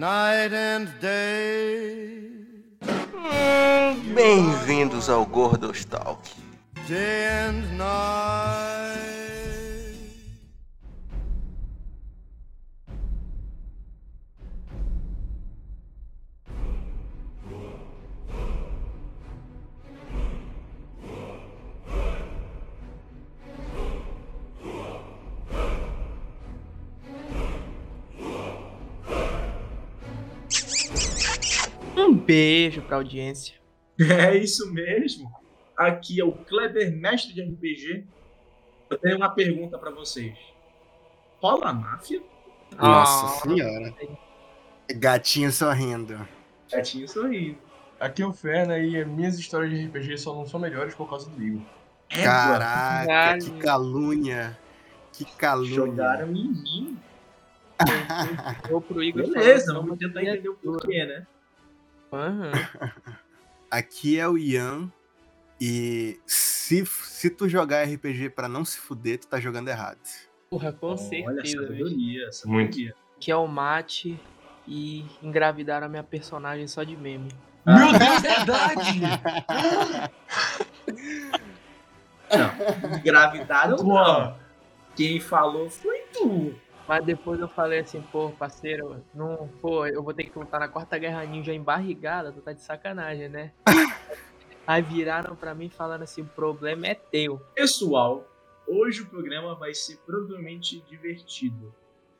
night and day. Bem-vindos ao Gordos Talk. Day and night. Um beijo pra audiência. É isso mesmo. Aqui é o Kleber, mestre de RPG. Eu tenho uma pergunta pra vocês. Rola a máfia? Nossa Ah, senhora. Gatinho sorrindo. Gatinho sorrindo. Aqui é o Ferna e minhas histórias de RPG só não são melhores por causa do Igor. Caraca, Caralho. que calúnia. Que calúnia. Jogaram em mim. Vou pro Igor. Beleza, vamos tentar entender o porquê, né? Aham. Aqui é o Ian. E se, se tu jogar RPG pra não se fuder, tu tá jogando errado. Porra, com Olha, certeza. bicho. sabedoria, Muito. sabedoria. Que é o mate e engravidaram a minha personagem só de meme. Meu Deus, verdade! Não, engravidaram não. Quem falou foi tu. Mas depois eu falei assim, pô, parceiro, não, pô, eu vou ter que lutar na quarta guerra ninja embarrigada, tu tá de sacanagem, né? Aí viraram pra mim falando assim, o problema é teu. Pessoal, hoje o programa vai ser provavelmente divertido.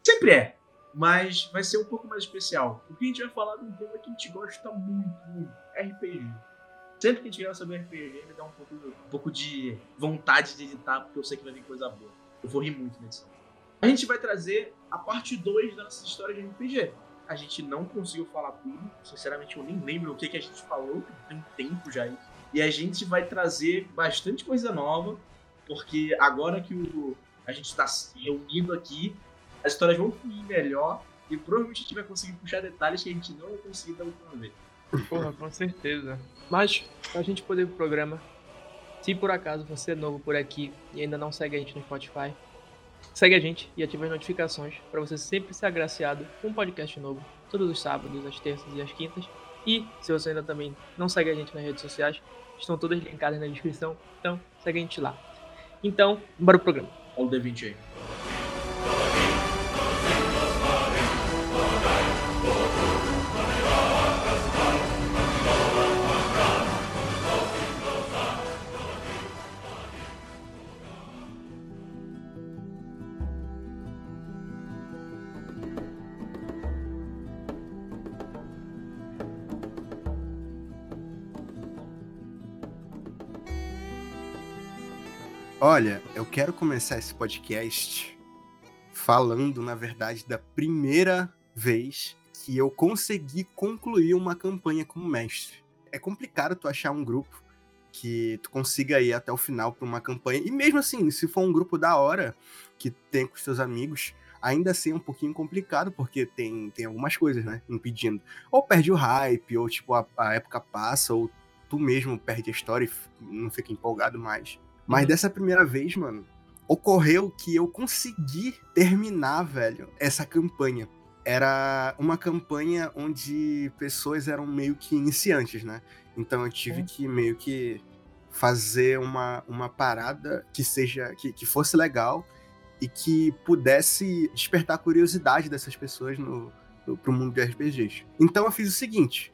Sempre é, mas vai ser um pouco mais especial. Porque a gente vai falar de um tema que a gente gosta muito, muito: RPG. Sempre que a gente grava sobre RPG, me dá um pouco, um pouco de vontade de editar, porque eu sei que vai vir coisa boa. Eu vou rir muito na edição. A gente vai trazer a parte 2 da nossa história de RPG. A gente não conseguiu falar tudo, sinceramente eu nem lembro o que, que a gente falou, tem tempo já isso. E a gente vai trazer bastante coisa nova, porque agora que o, a gente está reunido aqui, as histórias vão fluir melhor e provavelmente a gente vai conseguir puxar detalhes que a gente não vai conseguir da última vez. Porra, com certeza. Mas, pra gente poder ir pro programa, se por acaso você é novo por aqui e ainda não segue a gente no Spotify, segue a gente e ative as notificações pra você sempre ser agraciado com um podcast novo, todos os sábados, as terças e as quintas. E, se você ainda também não segue a gente nas redes sociais, estão todas linkadas na descrição, então segue a gente lá. Então, bora pro programa. Olha o D20 aí. Olha, eu quero começar esse podcast falando, na verdade, da primeira vez que eu consegui concluir uma campanha como mestre. É complicado tu achar um grupo que tu consiga ir até o final para uma campanha. E mesmo assim, se for um grupo da hora, que tem com os teus amigos, ainda assim é um pouquinho complicado, porque tem, tem algumas coisas, né, impedindo. Ou perde o hype, ou tipo, a, a época passa, ou tu mesmo perde a história e não fica empolgado mais. Mas dessa primeira vez, mano, ocorreu que eu consegui terminar, velho, essa campanha. Era uma campanha onde pessoas eram meio que iniciantes, né? Então eu tive que meio que fazer uma, uma parada que seja que, que fosse legal e que pudesse despertar a curiosidade dessas pessoas no, no, pro mundo de RPGs. Então eu fiz o seguinte: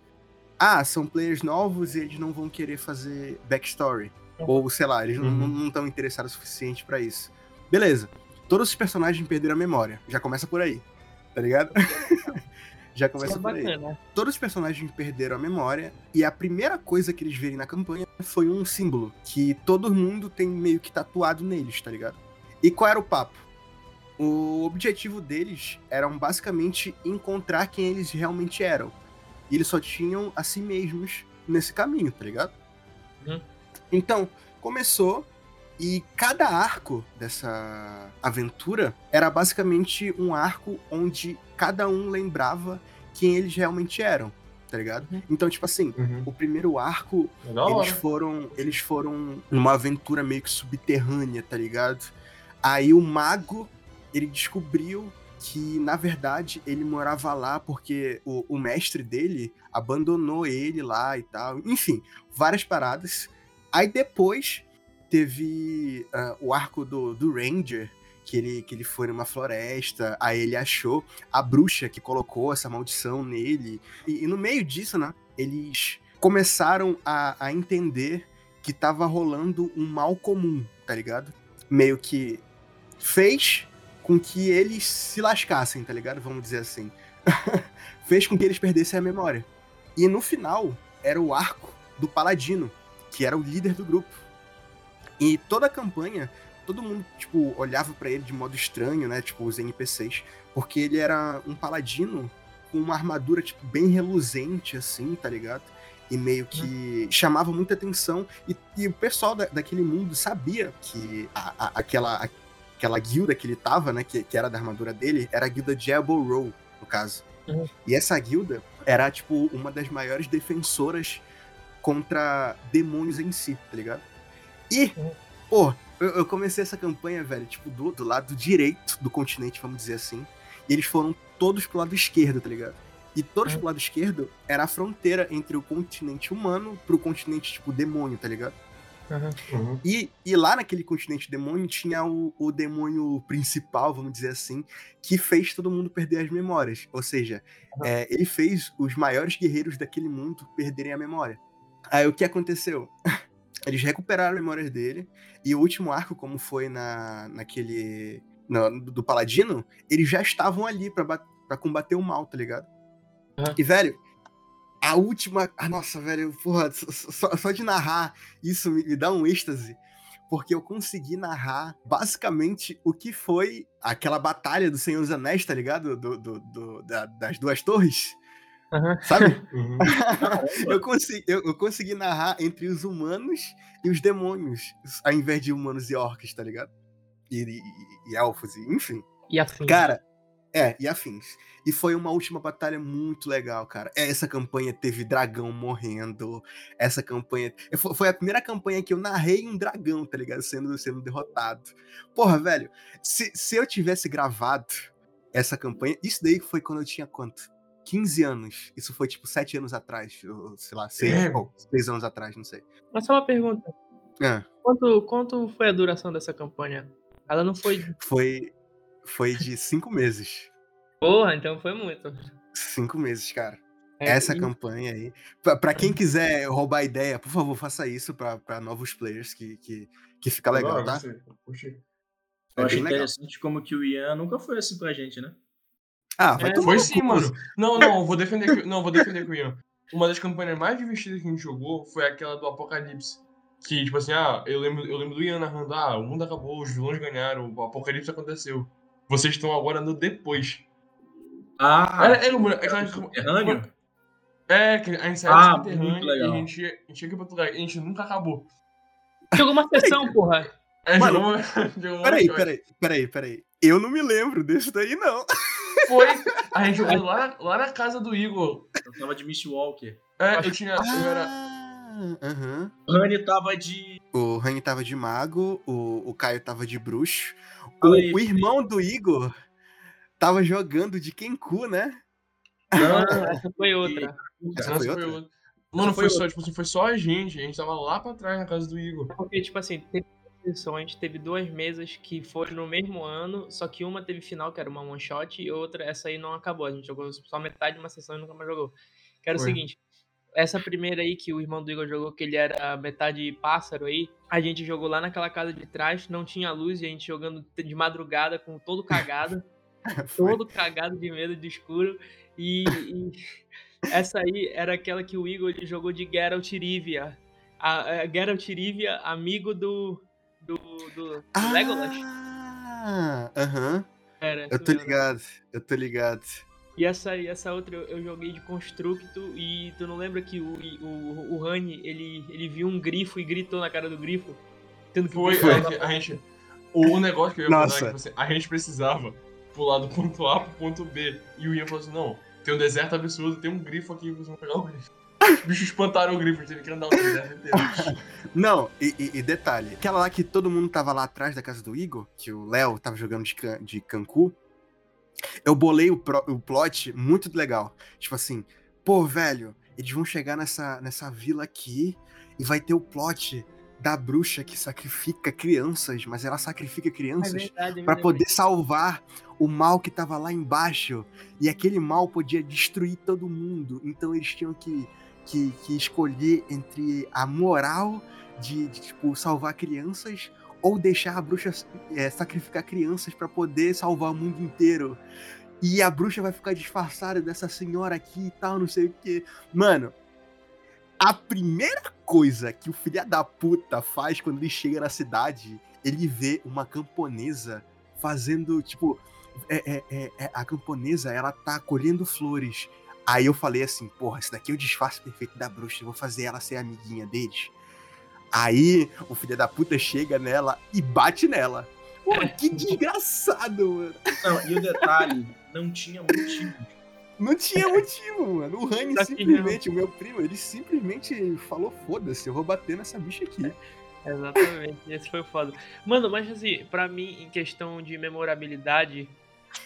ah, são players novos e eles não vão querer fazer backstory. Ou, sei lá, eles não- Uhum. não estão interessados o suficiente pra isso. Beleza. Todos os personagens perderam a memória. Já começa por aí. Tá ligado? Já começa é por aí todos os personagens perderam a memória e a primeira coisa que eles verem na campanha foi um símbolo que todo mundo tem meio que tatuado neles, tá ligado? E qual era o papo? O objetivo deles era basicamente encontrar quem eles realmente eram. E eles só tinham a si mesmos nesse caminho, tá ligado? Uhum. Então, começou e cada arco dessa aventura era basicamente um arco onde cada um lembrava quem eles realmente eram, tá ligado? Uhum. Então, tipo assim, Uhum. o primeiro arco É da eles hora. foram, eles foram numa aventura meio que subterrânea, tá ligado? Aí o mago, ele descobriu que, na verdade, ele morava lá porque o, o mestre dele abandonou ele lá e tal. Enfim, várias paradas. Aí depois teve ah, o arco do, do Ranger, que ele, que ele foi numa floresta, aí ele achou a bruxa que colocou essa maldição nele. E, e no meio disso, né, eles começaram a, a entender que tava rolando um mal comum, tá ligado? Meio que fez com que eles se lascassem, tá ligado? Vamos dizer assim. fez com que eles perdessem a memória. E no final, era o arco do Paladino, que era o líder do grupo. E toda a campanha, todo mundo, tipo, olhava pra ele de modo estranho, né? Tipo, os NPCs. Porque ele era um paladino com uma armadura, tipo, bem reluzente, assim, tá ligado? E meio que chamava muita atenção. E, e o pessoal da- daquele mundo sabia que a- a- aquela, aquela guilda que ele tava, né? Que, que era da armadura dele, era a guilda Diablo Row, no caso. Uhum. E essa guilda era, tipo, uma das maiores defensoras contra demônios em si, tá ligado? E, Uhum. pô, eu, eu comecei essa campanha, velho, tipo, do, do lado direito do continente, vamos dizer assim. E eles foram todos pro lado esquerdo, tá ligado? E todos Uhum. pro lado esquerdo era a fronteira entre o continente humano pro continente, tipo, demônio, tá ligado? Uhum. E, e lá naquele continente demônio tinha o, o demônio principal, vamos dizer assim, que fez todo mundo perder as memórias. Ou seja, é, ele fez os maiores guerreiros daquele mundo perderem a memória. Aí o que aconteceu? Eles recuperaram as memórias dele, e o último arco, como foi na, naquele. do Paladino, eles já estavam ali pra combater o mal, tá ligado? Aham. E, velho, a última. Ah, nossa, velho, porra, só, só- só de narrar isso me, me dá um êxtase. Porque eu consegui narrar basicamente o que foi aquela batalha do Senhor dos Anéis, tá ligado? Do, do- do- da- das duas torres. Aham. Sabe? Uhum. eu, consegui, eu, eu consegui narrar entre os humanos e os demônios, ao invés de humanos e orcs, tá ligado? E, e- e elfos, e- enfim. E assim. Cara, é, e afins. E foi uma última batalha muito legal, cara. Essa campanha teve dragão morrendo. Essa campanha. Foi foi a primeira campanha que eu narrei um dragão, tá ligado? Sendo, sendo derrotado. Porra, velho, se, se eu tivesse gravado essa campanha. Isso daí foi quando eu tinha quanto? 15 anos. Isso foi tipo 7 anos atrás. Ou, sei lá, 6, É. 6 anos atrás, não sei. Mas só uma pergunta. É, Quanto, quanto foi a duração dessa campanha? Ela não foi. foi, foi de 5 meses. Porra, então foi muito. 5 meses, cara. É, essa e- campanha aí. Pra, pra quem quiser roubar ideia, por favor, faça isso pra, pra novos players que, que, que fica legal, Agora, tá? curti. É Eu achei legal. interessante como que o Ian nunca foi assim pra gente, né? Ah, vai É, tomar Foi sim, mano. Não, não, vou defender que, não, vou defender com o Ian. Uma das campanhas mais divertidas que a gente jogou foi aquela do Apocalipse. Que, tipo assim, ah, eu lembro, eu lembro do Ian narrando, ah, o mundo acabou, os vilões ganharam, o apocalipse aconteceu. Vocês estão agora no depois. Ah, Era, era uma, aquela, subterrâneo? É, que a gente saiu Ah, do subterrâneo e a legal. gente, ia- a gente ia aqui pra outro lugar. E a gente nunca acabou. Jogou uma sessão, porra. É, Mano, jogou, jogou uma Peraí, peraí, peraí, peraí. Eu não me lembro desse daí, não. Foi. A gente jogou lá, na- lá na casa do Igor. Eu tava de Mistwalker. É, eu tinha. Eu era. Ah, aham. O Rani tava de. O Rani tava de mago, o, o Caio tava de bruxo. O, aí, o irmão do Igor tava jogando de Kenku, né? Não, Essa foi outra. Essa foi foi outra? outra. Mano, foi foi só, tipo assim, foi só a gente. A gente tava lá pra trás na casa do Igor. Porque, tipo assim, teve sessões, teve duas mesas que foram no mesmo ano, só que uma teve final, que era uma one shot, e outra, essa aí não acabou. A gente jogou só metade de uma sessão e nunca mais jogou. Que era o seguinte. Essa primeira aí que o irmão do Igor jogou, que ele era metade pássaro aí, a gente jogou lá naquela casa de trás, não tinha luz, e a gente jogando de madrugada, com todo cagado, todo cagado de medo de escuro. E, e essa aí era aquela que o Igor jogou de Geralt Rivia. A, a Geralt Rivia, amigo do, do, do, do Legolas. Ah, aham. Era, Eu tô mesmo. ligado, eu tô ligado. E essa, essa outra eu, eu joguei de Constructo e tu não lembra que o, o, o Rani, ele, ele viu um grifo e gritou na cara do grifo? Tendo que o Foi, grifo a gente, a gente- O negócio que eu ia falar é que tipo assim, a gente precisava pular do ponto A pro ponto B. E o Ian falou assim: não, tem um deserto absurdo, tem um grifo aqui, vocês vão pegar o grifo. Os bichos espantaram o grifo, a gente teve que andar o deserto inteiro. Não, e, e- e detalhe, aquela lá que todo mundo tava lá atrás da casa do Igor, que o Léo tava jogando de, can, de Cancu, Eu bolei o, pro- o plot muito legal. Tipo assim, pô, velho, eles vão chegar nessa, nessa vila aqui e vai ter o plot da bruxa que sacrifica crianças, mas ela sacrifica É crianças me Pra lembrei. poder salvar o mal que tava lá embaixo. E aquele mal podia destruir todo mundo. Então eles tinham que, que, que escolher entre a moral de, de, tipo, salvar crianças ou deixar a bruxa é, sacrificar crianças pra poder salvar o mundo inteiro. E a bruxa vai ficar disfarçada dessa senhora aqui e tal, não sei o que. Mano, a primeira coisa que o filho da puta faz quando ele chega na cidade, ele vê uma camponesa fazendo, tipo, é, é, é, é, a camponesa, ela tá colhendo flores. Aí eu falei assim, porra, esse daqui é o disfarce perfeito da bruxa, eu vou fazer ela ser amiguinha deles. Aí o filho da puta chega nela e bate nela. Pô, que desgraçado, mano. Não, e o detalhe, não tinha motivo. Não tinha motivo, mano. O Rani Tá simplesmente, o meu primo, ele simplesmente falou: foda-se, eu vou bater nessa bicha aqui. Exatamente, esse foi o foda. Mano, mas assim, pra mim, em questão de memorabilidade,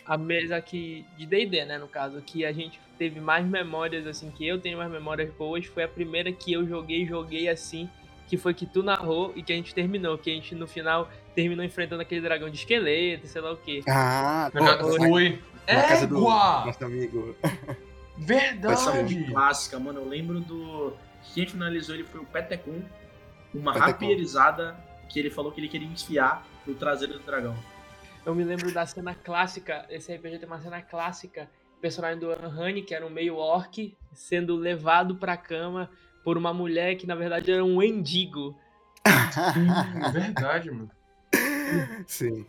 a mesa que. de DD, né, no caso, que a gente teve mais memórias, assim, que eu tenho mais memórias boas, foi a primeira que eu joguei, joguei assim, que foi que tu narrou e que a gente terminou. Que a gente no final terminou enfrentando aquele dragão de esqueleto, sei lá o quê. Ah, Na casa, na, foi. na casa do Égua! nosso amigo. Verdade! Clássica, mano. Eu lembro do. Quem finalizou ele foi o Petecum. Uma Petecum. rapierizada que ele falou que ele queria enfiar no traseiro do dragão. Eu me lembro da cena clássica, esse RPG tem uma cena clássica, o personagem do Anhani, que era um meio orc, sendo levado pra cama por uma mulher que na verdade era um mendigo. Sim, verdade, mano. Sim.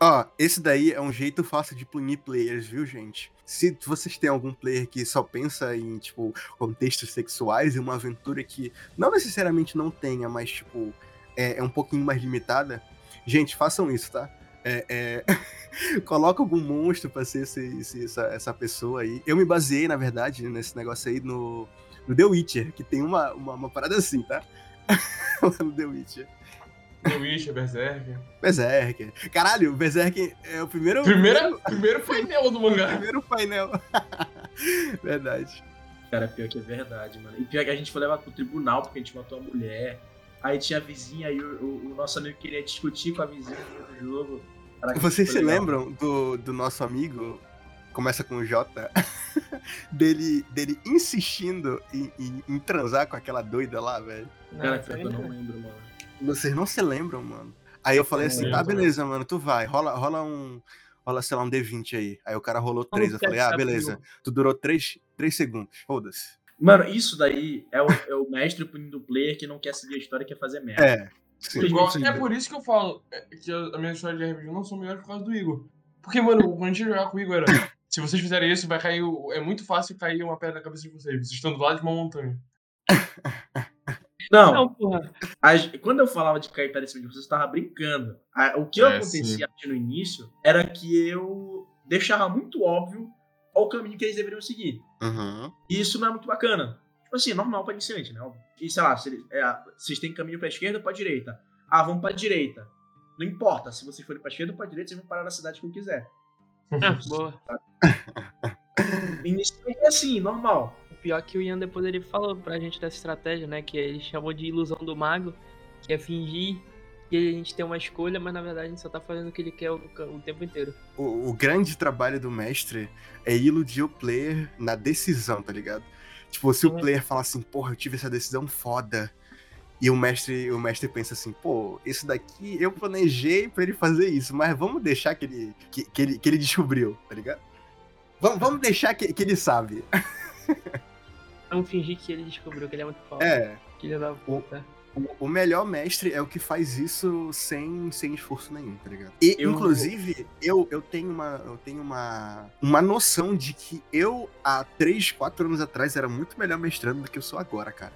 Ó, esse daí é um jeito fácil de punir players, viu, gente? Se vocês têm algum player que só pensa em, tipo, contextos sexuais e uma aventura que não necessariamente não tenha, mas, tipo, é, é um pouquinho mais limitada, gente, façam isso, tá? É, é... Coloca algum monstro pra ser esse- esse- essa, essa pessoa aí. Eu me baseei, na verdade, nesse negócio aí no, no The Witcher, que tem uma, uma, uma parada assim, tá? Lá no The Witcher. The Witcher, Berserk. Berserk. Caralho, o Berserk é o primeiro. Primeira, primeiro painel do mangá. primeiro painel. Verdade. Cara, pior que é verdade, mano. E pior que a gente foi levar pro tribunal porque a gente matou a mulher. Aí tinha a vizinha e o, o- o nosso amigo queria discutir com a vizinha outro jogo. Caraca, Vocês se lembram do, do nosso amigo, começa com o J, dele, dele insistindo em, em- em transar com aquela doida lá, velho? Cara, eu não lembro, mano. Vocês não se lembram, mano? Aí eu falei assim, lembro. tá, beleza, mano, tu vai, rola, rola um. Rola, sei lá, um D20 aí. Aí o cara rolou três. Eu falei, ah, beleza. Tu durou três, três segundos. Foda-se. Mano, isso daí é o, é o mestre punindo o player que não quer seguir a história e quer fazer merda. É. Sim. Igual- Sim. é por isso que eu falo é, que a, minha história de RPG não são melhores por causa do Igor. Porque, mano, quando a gente jogar com o Igor era. Se vocês fizerem isso, vai cair. É muito fácil cair uma pedra na cabeça de vocês. Vocês estão do lado de uma montanha. Não, Não, porra. a gen- quando eu falava de cair pedra em cima de vocês, eu tava brincando. A- o que É, acontecia aqui no início era que eu deixava muito óbvio qual o caminho que eles deveriam seguir. Uhum. E isso não é muito bacana. Tipo assim, normal pra iniciante, né? E sei lá, se ele- é, vocês têm caminho pra esquerda ou pra direita. Ah, vamos pra direita. Não importa, se vocês forem pra esquerda ou pra direita, vocês vão parar na cidade que eu quiser. Ah, boa. Iniciante é assim, normal. O pior é que o Ian depois ele falou pra gente dessa estratégia, né? Que ele chamou de ilusão do mago, que é fingir que a gente tem uma escolha, mas na verdade a gente só tá fazendo o que ele quer o, o tempo inteiro. o, o grande trabalho do mestre é iludir o player na decisão, tá ligado? Tipo, se o player fala assim, porra, eu tive essa decisão foda. E o mestre, o mestre pensa assim, pô, isso daqui eu planejei pra ele fazer isso, mas vamos deixar que ele, que, que ele, que ele descobriu, tá ligado? Vamos, vamos deixar que, que ele sabe. Vamos fingir que ele descobriu que ele é muito foda. É, Que ele é da puta. o, o melhor mestre é o que faz isso sem, sem esforço nenhum, tá ligado? E, Eu- inclusive, eu, eu tenho, uma, eu tenho uma, uma noção de que eu, há 3, 4 anos atrás, era muito melhor mestrando do que eu sou agora, cara.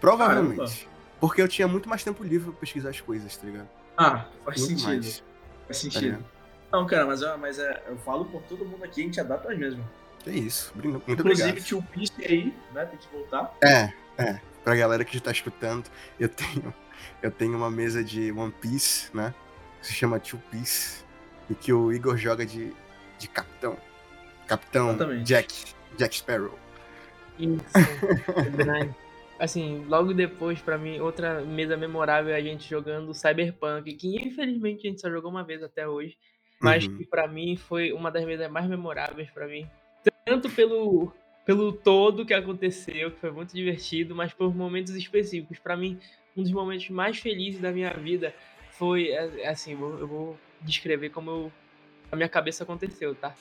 Provavelmente. Porque eu tinha muito mais tempo livre pra pesquisar as coisas, tá ligado? Ah, faz Muito sentido. mais. Faz Tá sentido. ligado? Não, cara, mas, eu- mas é, eu falo por todo mundo aqui, a gente adapta mesmo. É isso. Muito Inclusive, obrigado. tio Pisse aí, né? Tem que voltar. É, é. Pra galera que já tá escutando, eu tenho, eu tenho uma mesa de One Piece, né? Que se chama Two Piece. E que o Igor joga de de capitão. Capitão Exatamente. Jack. Jack Sparrow. Isso, verdade. Assim, logo depois, pra mim, outra mesa memorável é a gente jogando Cyberpunk, que infelizmente a gente só jogou uma vez até hoje, mas Uhum. que pra mim foi uma das mesas mais memoráveis pra mim. Tanto pelo, pelo todo que aconteceu, que foi muito divertido, mas por momentos específicos. Pra mim, um dos momentos mais felizes da minha vida foi, é, é assim, eu vou- descrever como eu- a minha cabeça aconteceu, tá?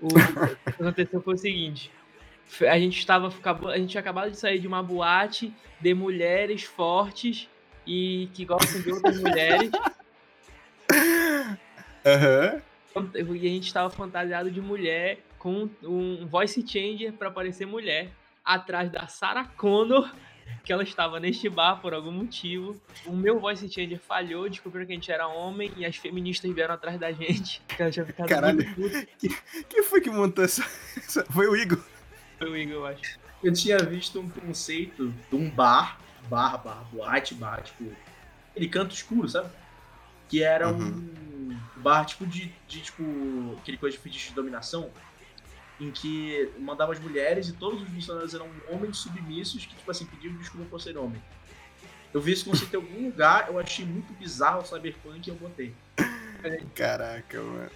O, o que aconteceu foi o seguinte. A gente estava a gente tinha acabado de sair de uma boate de mulheres fortes e que gostam de outras mulheres. Aham. E a gente estava fantasiado de mulher com um voice changer para parecer mulher atrás da Sarah Connor, que ela estava neste bar por algum motivo. O meu voice changer falhou, descobriram que a gente era homem e as feministas vieram atrás da gente. Que ela tinha ficado Caralho. muito puta. Quem foi que montou essa, essa- Foi o Igor. Foi o Igor, eu acho. Eu tinha visto um conceito de um bar, bar, bar, boate, bar, tipo, aquele canto escuro, sabe? Que era um bar, tipo, de, de, tipo, aquele coisa de fetiche de dominação, em que mandava as mulheres e todos os funcionários eram homens submissos que, tipo assim, pediam desculpa por ser homem. Eu vi esse conceito em algum lugar, eu achei muito bizarro o cyberpunk e eu botei. Caraca, mano.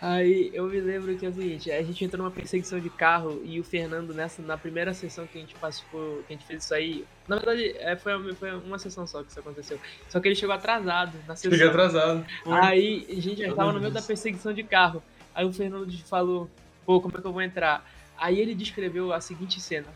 Aí eu me lembro que é o seguinte, a gente entrou numa perseguição de carro e o Fernando nessa na primeira sessão que a gente participou, que a gente fez isso aí, na verdade é, foi, uma- foi uma sessão só que isso aconteceu. Só que ele chegou atrasado na sessão. Cheguei atrasado. Foi. Aí a gente já tava no meio da perseguição de carro. Aí o Fernando falou, pô, como é que eu vou entrar? Aí ele descreveu a seguinte cena.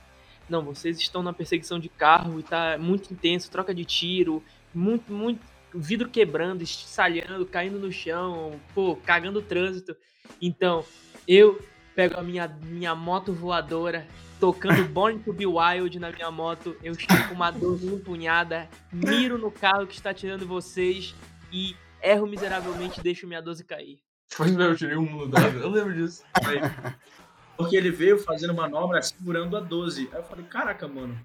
Não, vocês estão na perseguição de carro e tá muito intenso, troca de tiro, muito, muito vidro quebrando, estalhando, caindo no chão, pô, cagando o trânsito. Então, eu pego a minha, minha moto voadora, tocando Born to Be Wild na minha moto, eu estou com uma 12 empunhada, miro no carro que está tirando vocês e erro miseravelmente e deixo minha 12 cair. Mesmo, eu tirei um no dado. Eu lembro disso. Aí, porque ele veio fazendo manobra segurando a 12. Aí eu falei, caraca, mano,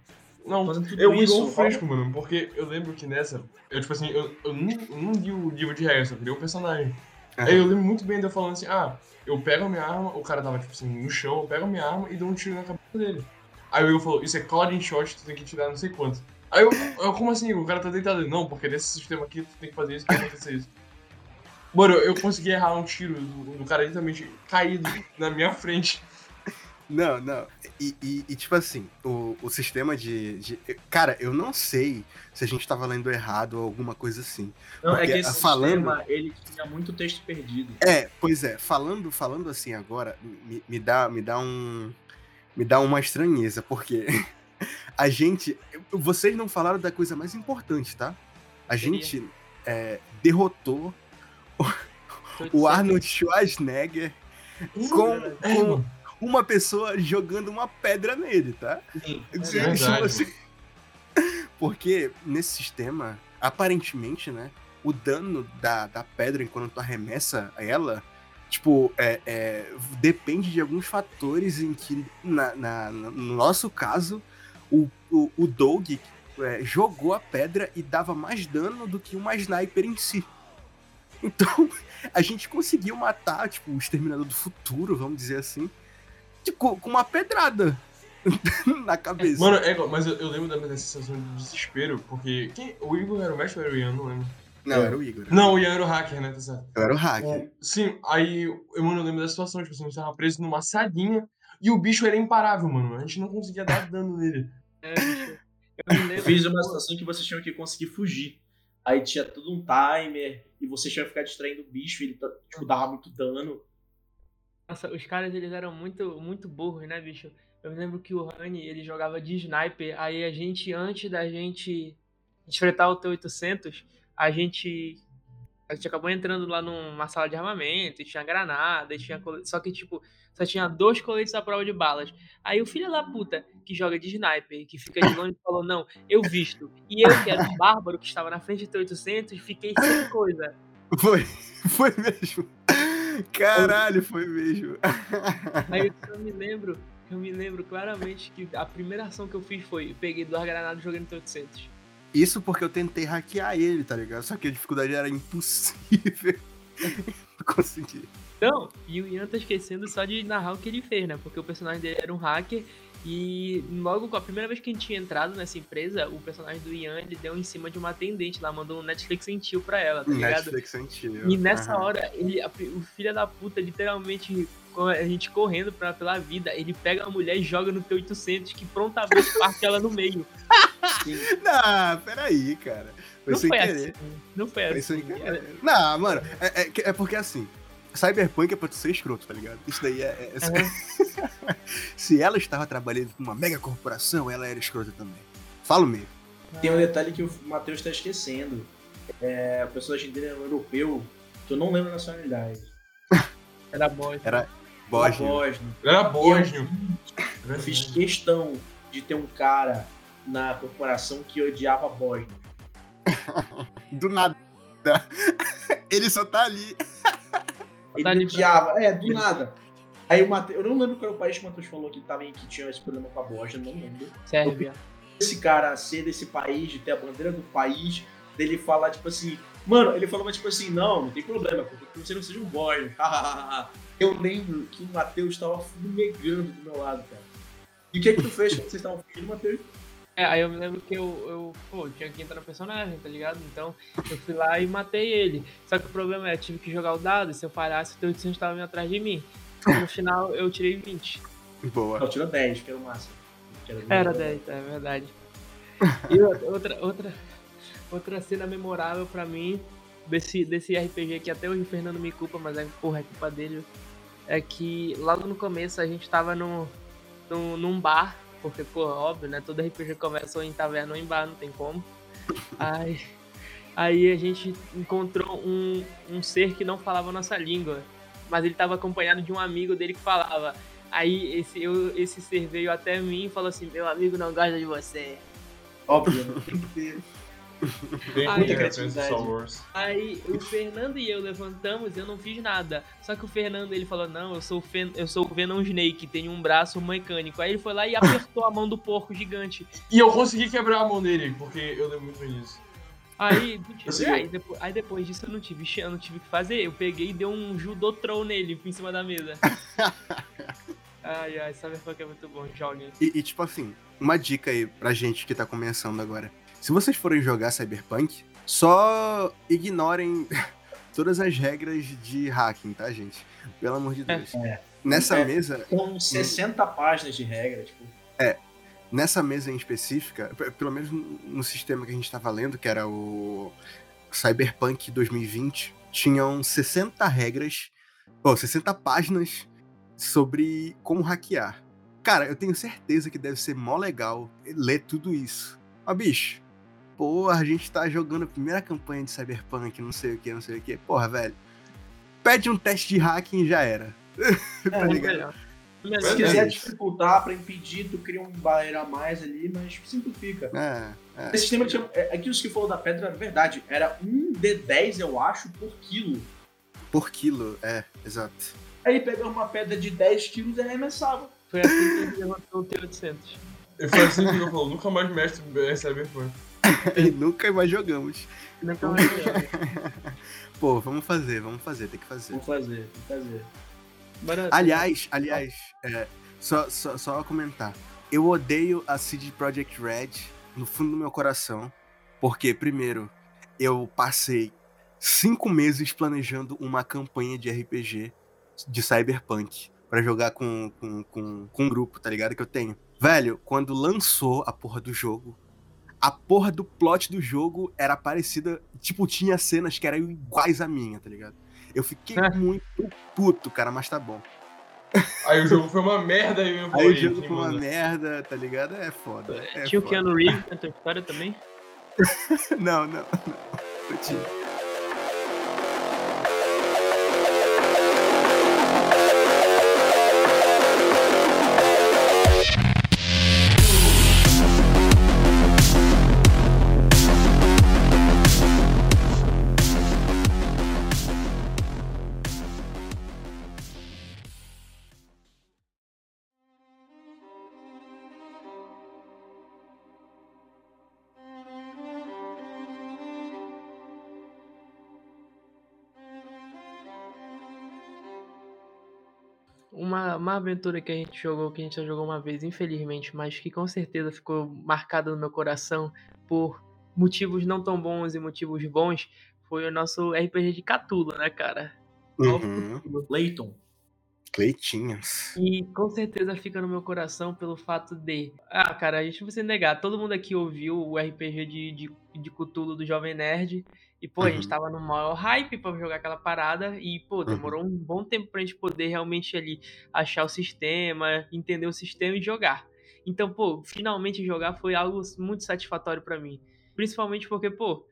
Não, eu isso. igual fresco, mano, porque eu lembro que nessa, eu tipo assim, eu, eu não, eu não li o livro de regras, eu criei um personagem. Aí eu lembro muito bem de eu falando assim, ah, eu pego a minha arma, o cara tava tipo assim, no chão, eu pego a minha arma e dou um tiro na cabeça dele. Aí o Igor falou, isso é Clouding Shot, tu tem que tirar não sei quanto. Aí eu, eu como assim, o cara tá deitado? Não, porque nesse sistema aqui tu tem que fazer isso, tem que acontecer isso. Mano, eu consegui errar um tiro do, do cara literalmente caído na minha frente. Não, não. E, e- e, tipo assim, o, o sistema de, de- Cara, eu não sei se a gente tava lendo errado ou alguma coisa assim. Não, é que esse falando- sistema, ele tinha muito texto perdido. É, pois é, falando, falando assim agora, me, me dá, me dá um. Me dá uma estranheza, porque a gente. Vocês não falaram da coisa mais importante, tá? A Seria? gente é, derrotou o Arnold Schwarzenegger com, É, com uma pessoa jogando uma pedra nele, tá? Sim. Se- verdade. se você- Porque nesse sistema, aparentemente, né? O dano da, da pedra enquanto tu arremessa ela, tipo, é, é, depende de alguns fatores em que, na, na- no nosso caso, o, o, o Doug é, jogou a pedra e dava mais dano do que uma sniper em si. Então, a gente conseguiu matar, tipo, o Exterminador do Futuro, vamos dizer assim, tipo, com uma pedrada na cabeça. Mano, é mas eu, eu lembro da minha sensação de desespero, porque. Quem, o Igor era o mestre ou era o Ian? Não lembro. Não, era o Igor. Não, o Ian era o hacker, né? Tá certo. Eu era o hacker. É, sim, aí eu, mano, eu lembro da situação, tipo assim, a gente tava preso numa salinha e o bicho era imparável, mano. A gente não conseguia dar dano nele. É. Eu me Eu lembro. fiz uma situação que vocês tinham que conseguir fugir. Aí tinha tudo um timer, e vocês tinham que ficar distraindo o bicho, ele tá- tipo, dava muito dano. Nossa, os caras eles eram muito, muito burros, né, bicho? Eu lembro que o Rani, ele jogava de sniper, aí a gente, antes da gente enfrentar o T-800, a gente, a gente acabou entrando lá numa sala de armamento, e tinha granada, e tinha cole- só que, tipo, só tinha dois coletes à prova de balas. Aí o filho da puta, que joga de sniper, que fica de longe, falou, não, eu visto. E eu, que era o bárbaro, que estava na frente do T-800, fiquei sem coisa. Foi, foi mesmo. Caralho, foi mesmo. Aí eu me lembro, eu me lembro claramente que a primeira ação que eu fiz foi, eu peguei duas granadas e joguei no T-800. Isso porque eu tentei hackear ele, tá ligado? Só que a dificuldade era impossível. consegui. Não, e o Ian tá esquecendo só de narrar o que ele fez, né? Porque o personagem dele era um hacker e logo com a primeira vez que a gente tinha entrado nessa empresa, o personagem do Ian, ele deu em cima de uma atendente lá, mandou um Netflix sentiu pra ela, tá ligado? Netflix antigo. E nessa Aham. hora, ele, o filho da puta, literalmente, a gente correndo pra, pela vida, ele pega a mulher e joga no T-800, que prontamente parte ela no meio. Não, peraí, cara. Foi não sem foi querer. assim. Não foi Foi assim. Era- Não, mano, é, é, é porque assim, Cyberpunk é pra tu ser escroto, tá ligado? Isso daí é. é- Se ela estava trabalhando com uma mega corporação, ela era escrota também. Fala o meio. Tem um detalhe que o Matheus tá esquecendo. É, o personagem dele é um europeu, que eu não lembro a nacionalidade. Era bom. Era Bósnia. Era bósnio. Eu fiz questão de ter um cara na corporação que odiava Bósnia. Do nada. Ele só tá ali. Ele Tá odiava, é, do nada. Aí o Matheus, eu não lembro qual era o país que o Matheus falou que, tava, em- que tinha esse problema com a Bósnia, não lembro. Sérvia. esse cara ser desse país, de ter a bandeira do país, dele falar, tipo assim, mano, ele falou, mas tipo assim, não, não tem problema, porque você não seja um boy. Eu lembro que o Matheus tava fumegando do meu lado, cara. E o que é que tu fez quando vocês estavam fugindo, Matheus? É, aí eu me lembro que eu, eu pô, tinha que entrar no personagem, tá ligado? Então eu fui lá e matei ele. Só que o problema é, eu tive que jogar o dado, e se eu falhasse, o teu 800 tava vindo atrás de mim. No final eu tirei 20. Boa. Não, tirou 10, que era o máximo. Era, Era 10, é verdade. E outra, outra, outra, outra cena memorável pra mim desse, desse RPG que até o Fernando me culpa, mas é, porra, é culpa dele. É que logo no começo a gente tava no, no, num bar, porque, pô, óbvio, né? Todo RPG começa ou em taverna ou em bar, não tem como. Aí, aí a gente encontrou um, um ser que não falava a nossa língua, mas ele tava acompanhado de um amigo dele que falava. Aí esse, eu, esse ser veio até mim e falou assim: Meu amigo não gosta de você. Óbvio, né? Tem muita cara, referência de verdade. Star Wars. Aí o Fernando e eu levantamos e eu não fiz nada. Só que o Fernando ele falou: Não, eu sou o, Fen eu sou o Venom Snake, tenho um braço mecânico. Aí ele foi lá e apertou a mão do porco gigante. E eu consegui quebrar a mão dele, porque eu lembro muito bem disso. Aí, Conseguiu? aí, depois, aí depois disso eu não tive, eu não tive o que fazer. Eu peguei e dei um judô troll nele em cima da mesa. ai, ai, Cyberpunk é muito bom, joguem. E, e, tipo assim, uma dica aí pra gente que tá começando agora. Se vocês forem jogar Cyberpunk, só ignorem todas as regras de hacking, tá, gente? Pelo amor de Deus. É. Nessa É. mesa, Com 60 páginas de regra, tipo. nessa mesa em específica, pelo menos no no sistema que a gente tava lendo, que era o Cyberpunk 2020, tinham 60 regras, ou 60 páginas sobre como hackear. Cara, eu tenho certeza que deve ser mó legal ler tudo isso. Ó, bicho, porra, a gente tá jogando a primeira campanha de Cyberpunk, não sei o que, não sei o que. Porra, velho. Pede um teste de hacking e já era. tá É, ligado? melhor. Se quiser dificultar pra impedir, tu cria um barreira a mais ali, mas simplifica. É, é. Esse sistema tinha. É, aquilo que falou da pedra era verdade. Era um D10, eu acho, por quilo. Por quilo, é, exato. Aí ele pegava uma pedra de 10 quilos e arremessava. Foi assim que ele levantou o T-800. E foi assim que eu falou, nunca mais mestre é Cyberpunk. E nunca mais jogamos. Nunca mais vi. Pô, vamos fazer, vamos fazer, tem que fazer. Vou fazer, vou fazer. Bora- Aliás, aliás, é, só, só, só comentar. Eu odeio a CD Projekt Red no fundo do meu coração. Porque, primeiro, eu passei cinco meses planejando uma campanha de RPG de Cyberpunk pra jogar com, com, com, com um grupo, tá ligado? Que eu tenho. Velho, quando lançou a porra do jogo, a porra do plot do jogo era parecida. Tipo, tinha cenas que eram iguais à minha, tá ligado? Eu fiquei É. muito puto, cara, mas tá bom. Aí o jogo foi uma merda e eu Aí o jogo foi uma merda, tá ligado? É foda. É Tinha o foda. Keanu Reeves na tua história também? Não, não, não. Não tinha. Uma, uma aventura que a gente jogou, que a gente só jogou uma vez, infelizmente, mas que com certeza ficou marcada no meu coração por motivos não tão bons e motivos bons, foi o nosso RPG de Catulo, né, cara? Uhum. Leighton. Cleitinhas. E com certeza fica no meu coração pelo fato de. Ah, cara, a gente não precisa negar. Todo mundo aqui ouviu o RPG de, de, de Cthulhu do Jovem Nerd. E, pô, a gente Uhum. tava no maior hype pra jogar aquela parada. E, pô, demorou um bom tempo pra gente poder realmente ali achar o sistema, entender o sistema e jogar. Então, pô, finalmente jogar foi algo muito satisfatório pra mim. Principalmente porque, pô,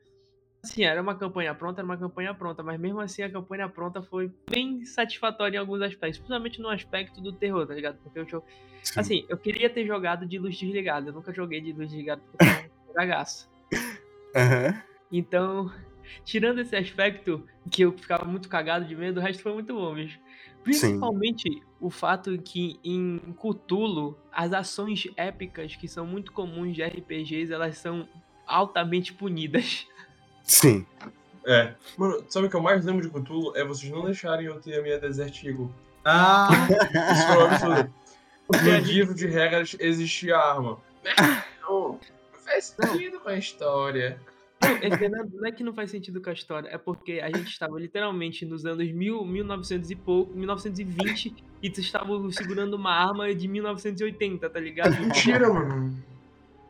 assim, era uma campanha pronta, era uma campanha pronta, mas mesmo assim a campanha pronta foi bem satisfatória em alguns aspectos, principalmente no aspecto do terror, tá ligado? Porque eu, Sim. assim, eu queria ter jogado de luz desligada, eu nunca joguei de luz desligada porque eu sou um cagaço. Aham. Então, tirando esse aspecto que eu ficava muito cagado de medo, o resto foi muito bom, bicho. Principalmente o fato que em Cthulhu, as ações épicas que são muito comuns de RPGs, elas são altamente punidas. Sim. É. Mano, sabe o que eu mais lembro de Cthulhu? É vocês não deixarem eu ter a minha Desert Eagle. Ah, Isso foi um absurdo. No livro de regras existia arma. Não, não faz sentido com a história. Não, é, Fernando, não é que não faz sentido com a história, é porque a gente estava literalmente nos anos mil, 1900 e pouco, 1920, e tu estava segurando uma arma de 1980, tá ligado? Mentira, mano.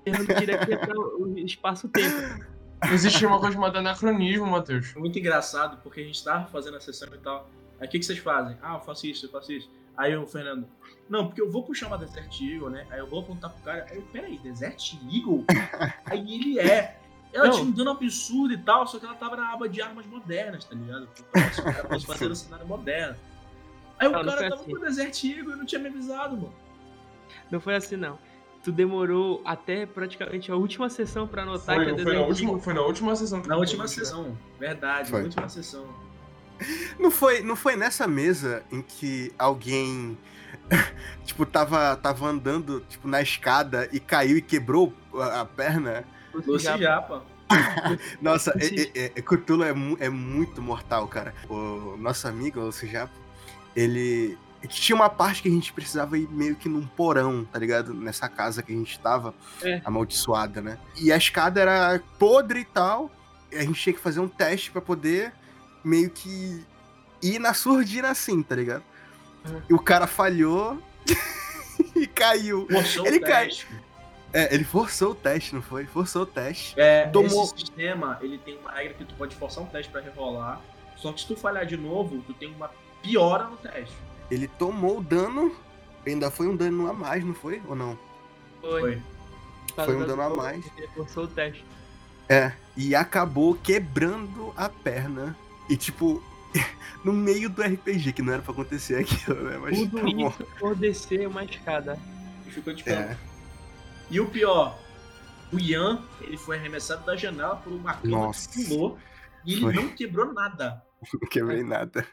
Fernando tira aqui até o espaço-tempo. Existe uma coisa chamada anacronismo, Matheus. foi muito engraçado, porque a gente tava fazendo a sessão e tal. Aí o que, que vocês fazem? Ah, eu faço isso, eu faço isso. Aí o Fernando, não, porque eu vou puxar uma Desert Eagle, né? Aí eu vou apontar pro cara, aí eu, peraí, Desert Eagle? aí ele é. Ela Não. tinha um dano absurdo e tal, só que ela tava na aba de armas modernas, tá ligado? Pra se o cara fosse fazer o cenário moderno. Aí Não, o cara tava assim. com o Desert Eagle e não tinha me avisado, mano. Não foi assim, não. Tu demorou até praticamente a última sessão pra anotar que a Foi, foi, na última, foi na última sessão. que Na última né? sessão, verdade, Foi. na última sessão. Não foi, não foi nessa mesa em que alguém tipo tava tava andando tipo na escada e caiu e quebrou a, a perna? Lucy Japa. Nossa, é, é, é, Cthulhu é, mu- é muito mortal, cara. O nosso amigo, o Japo, ele é tinha uma parte que a gente precisava ir meio que num porão, tá ligado? Nessa casa que a gente tava, É. amaldiçoada, né? E a escada era podre e tal. E a gente tinha que fazer um teste pra poder meio que ir na surdina assim, tá ligado? Uhum. E o cara falhou e caiu. Forçou Ele o cai- teste. É, ele forçou o teste, não foi? Forçou o teste. É, Tomou- esse sistema, ele tem uma regra que tu pode forçar um teste pra rerolar. Só que se tu falhar de novo, tu tem uma piora no teste. Ele tomou o dano. Ainda foi um dano a mais, não foi? Ou não? Foi. Foi. Foi um dano a mais. Ele forçou o teste. É. E acabou quebrando a perna. E tipo, no meio do RPG, que não era pra acontecer aquilo, né? Mas Tudo tá bom. isso por descer uma escada. E ficou de É. pé. E o pior, o Ian, ele foi arremessado da janela por uma cama Nossa. que pulou. E ele Foi. não quebrou nada. Não quebrei nada.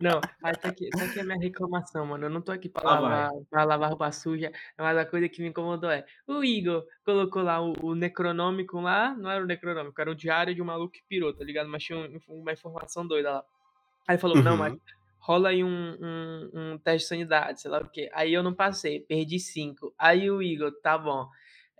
Não, aí tá aqui, tá aqui a minha reclamação, mano. Eu não tô aqui pra Lá lavar, pra lavar roupa suja, mas a coisa que me incomodou é: o Igor colocou lá o, o Necronômico lá, não era o Necronômico, era o diário de um maluco que pirou, tá ligado? Mas tinha um- uma informação doida lá. Aí ele falou: não, Uhum. mas rola aí um, um, um teste de sanidade, sei lá o quê. Aí eu não passei, perdi cinco. Aí o Igor, tá bom.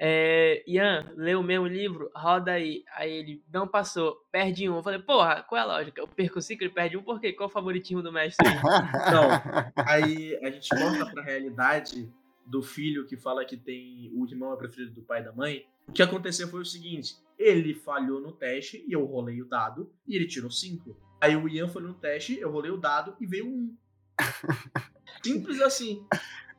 É, Ian, leu o mesmo livro? Roda aí. Aí ele não passou, perde um. Eu falei, porra, qual é a lógica? Eu perco cinco, ele perde um, por quê? Qual o favoritismo do mestre aí? Não. Aí a gente volta pra realidade do filho que fala que tem o irmão é preferido do pai e da mãe. O que aconteceu foi o seguinte: ele falhou no teste e eu rolei o dado e ele tirou 5. Aí o Ian foi no teste, eu rolei o dado e veio um. Simples assim.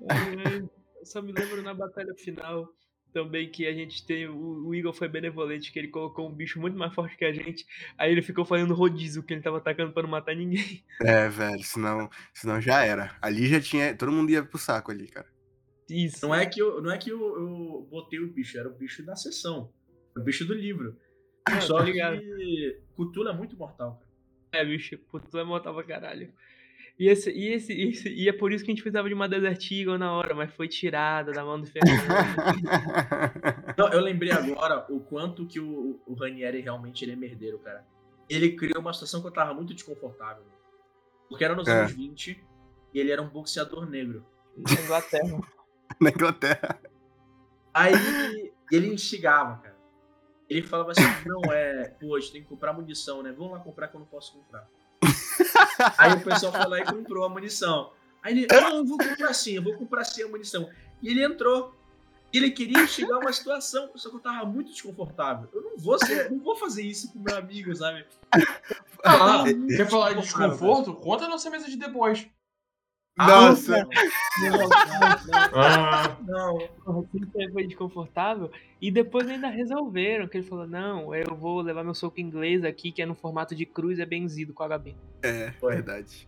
Ai, Eu só me lembro na batalha final também que a gente tem. O, o Igor foi benevolente, que ele colocou um bicho muito mais forte que a gente. Aí ele ficou fazendo rodízio que ele tava atacando pra não matar ninguém. É, velho, senão, senão já era. Ali já tinha. Todo mundo ia pro saco ali, cara. Isso. Não é que eu, não é que eu, eu botei o bicho, era o bicho da sessão. O bicho do livro. Ah, Só tô ligado. que Cthulhu é muito mortal, cara. É, bicho, tu é mortal pra caralho. E, esse, e, esse, esse- e é por isso que a gente precisava de uma Desert Eagle na hora, mas foi tirada da mão do Fernando. Não, eu lembrei agora o quanto que o, o Ranieri realmente ele é merdeiro, cara. Ele criou uma situação que eu tava muito desconfortável. Porque era nos É. anos 20, E ele era um boxeador negro. Na Inglaterra. Na Inglaterra. Aí ele instigava, cara. Ele falava assim, não, é, pô, a gente tem que comprar munição, né? Vamos lá comprar que eu não posso comprar. Aí o pessoal foi lá e comprou a munição. Aí ele, não, eu vou comprar sim, eu vou comprar sim a munição. E ele entrou. E ele queria instigar uma situação, só que eu tava muito desconfortável. Eu não vou ser, não vou fazer isso com meu amigo, sabe? Ah, quer falar de desconforto? Conta a nossa mesa de Boys. Nossa! Não, não, Ah, não. Porra, sempre foi desconfortável. E depois ainda resolveram, que ele falou, não, eu vou levar meu soco inglês aqui, que é no formato de cruz, é benzido com HB. É, Foi. verdade.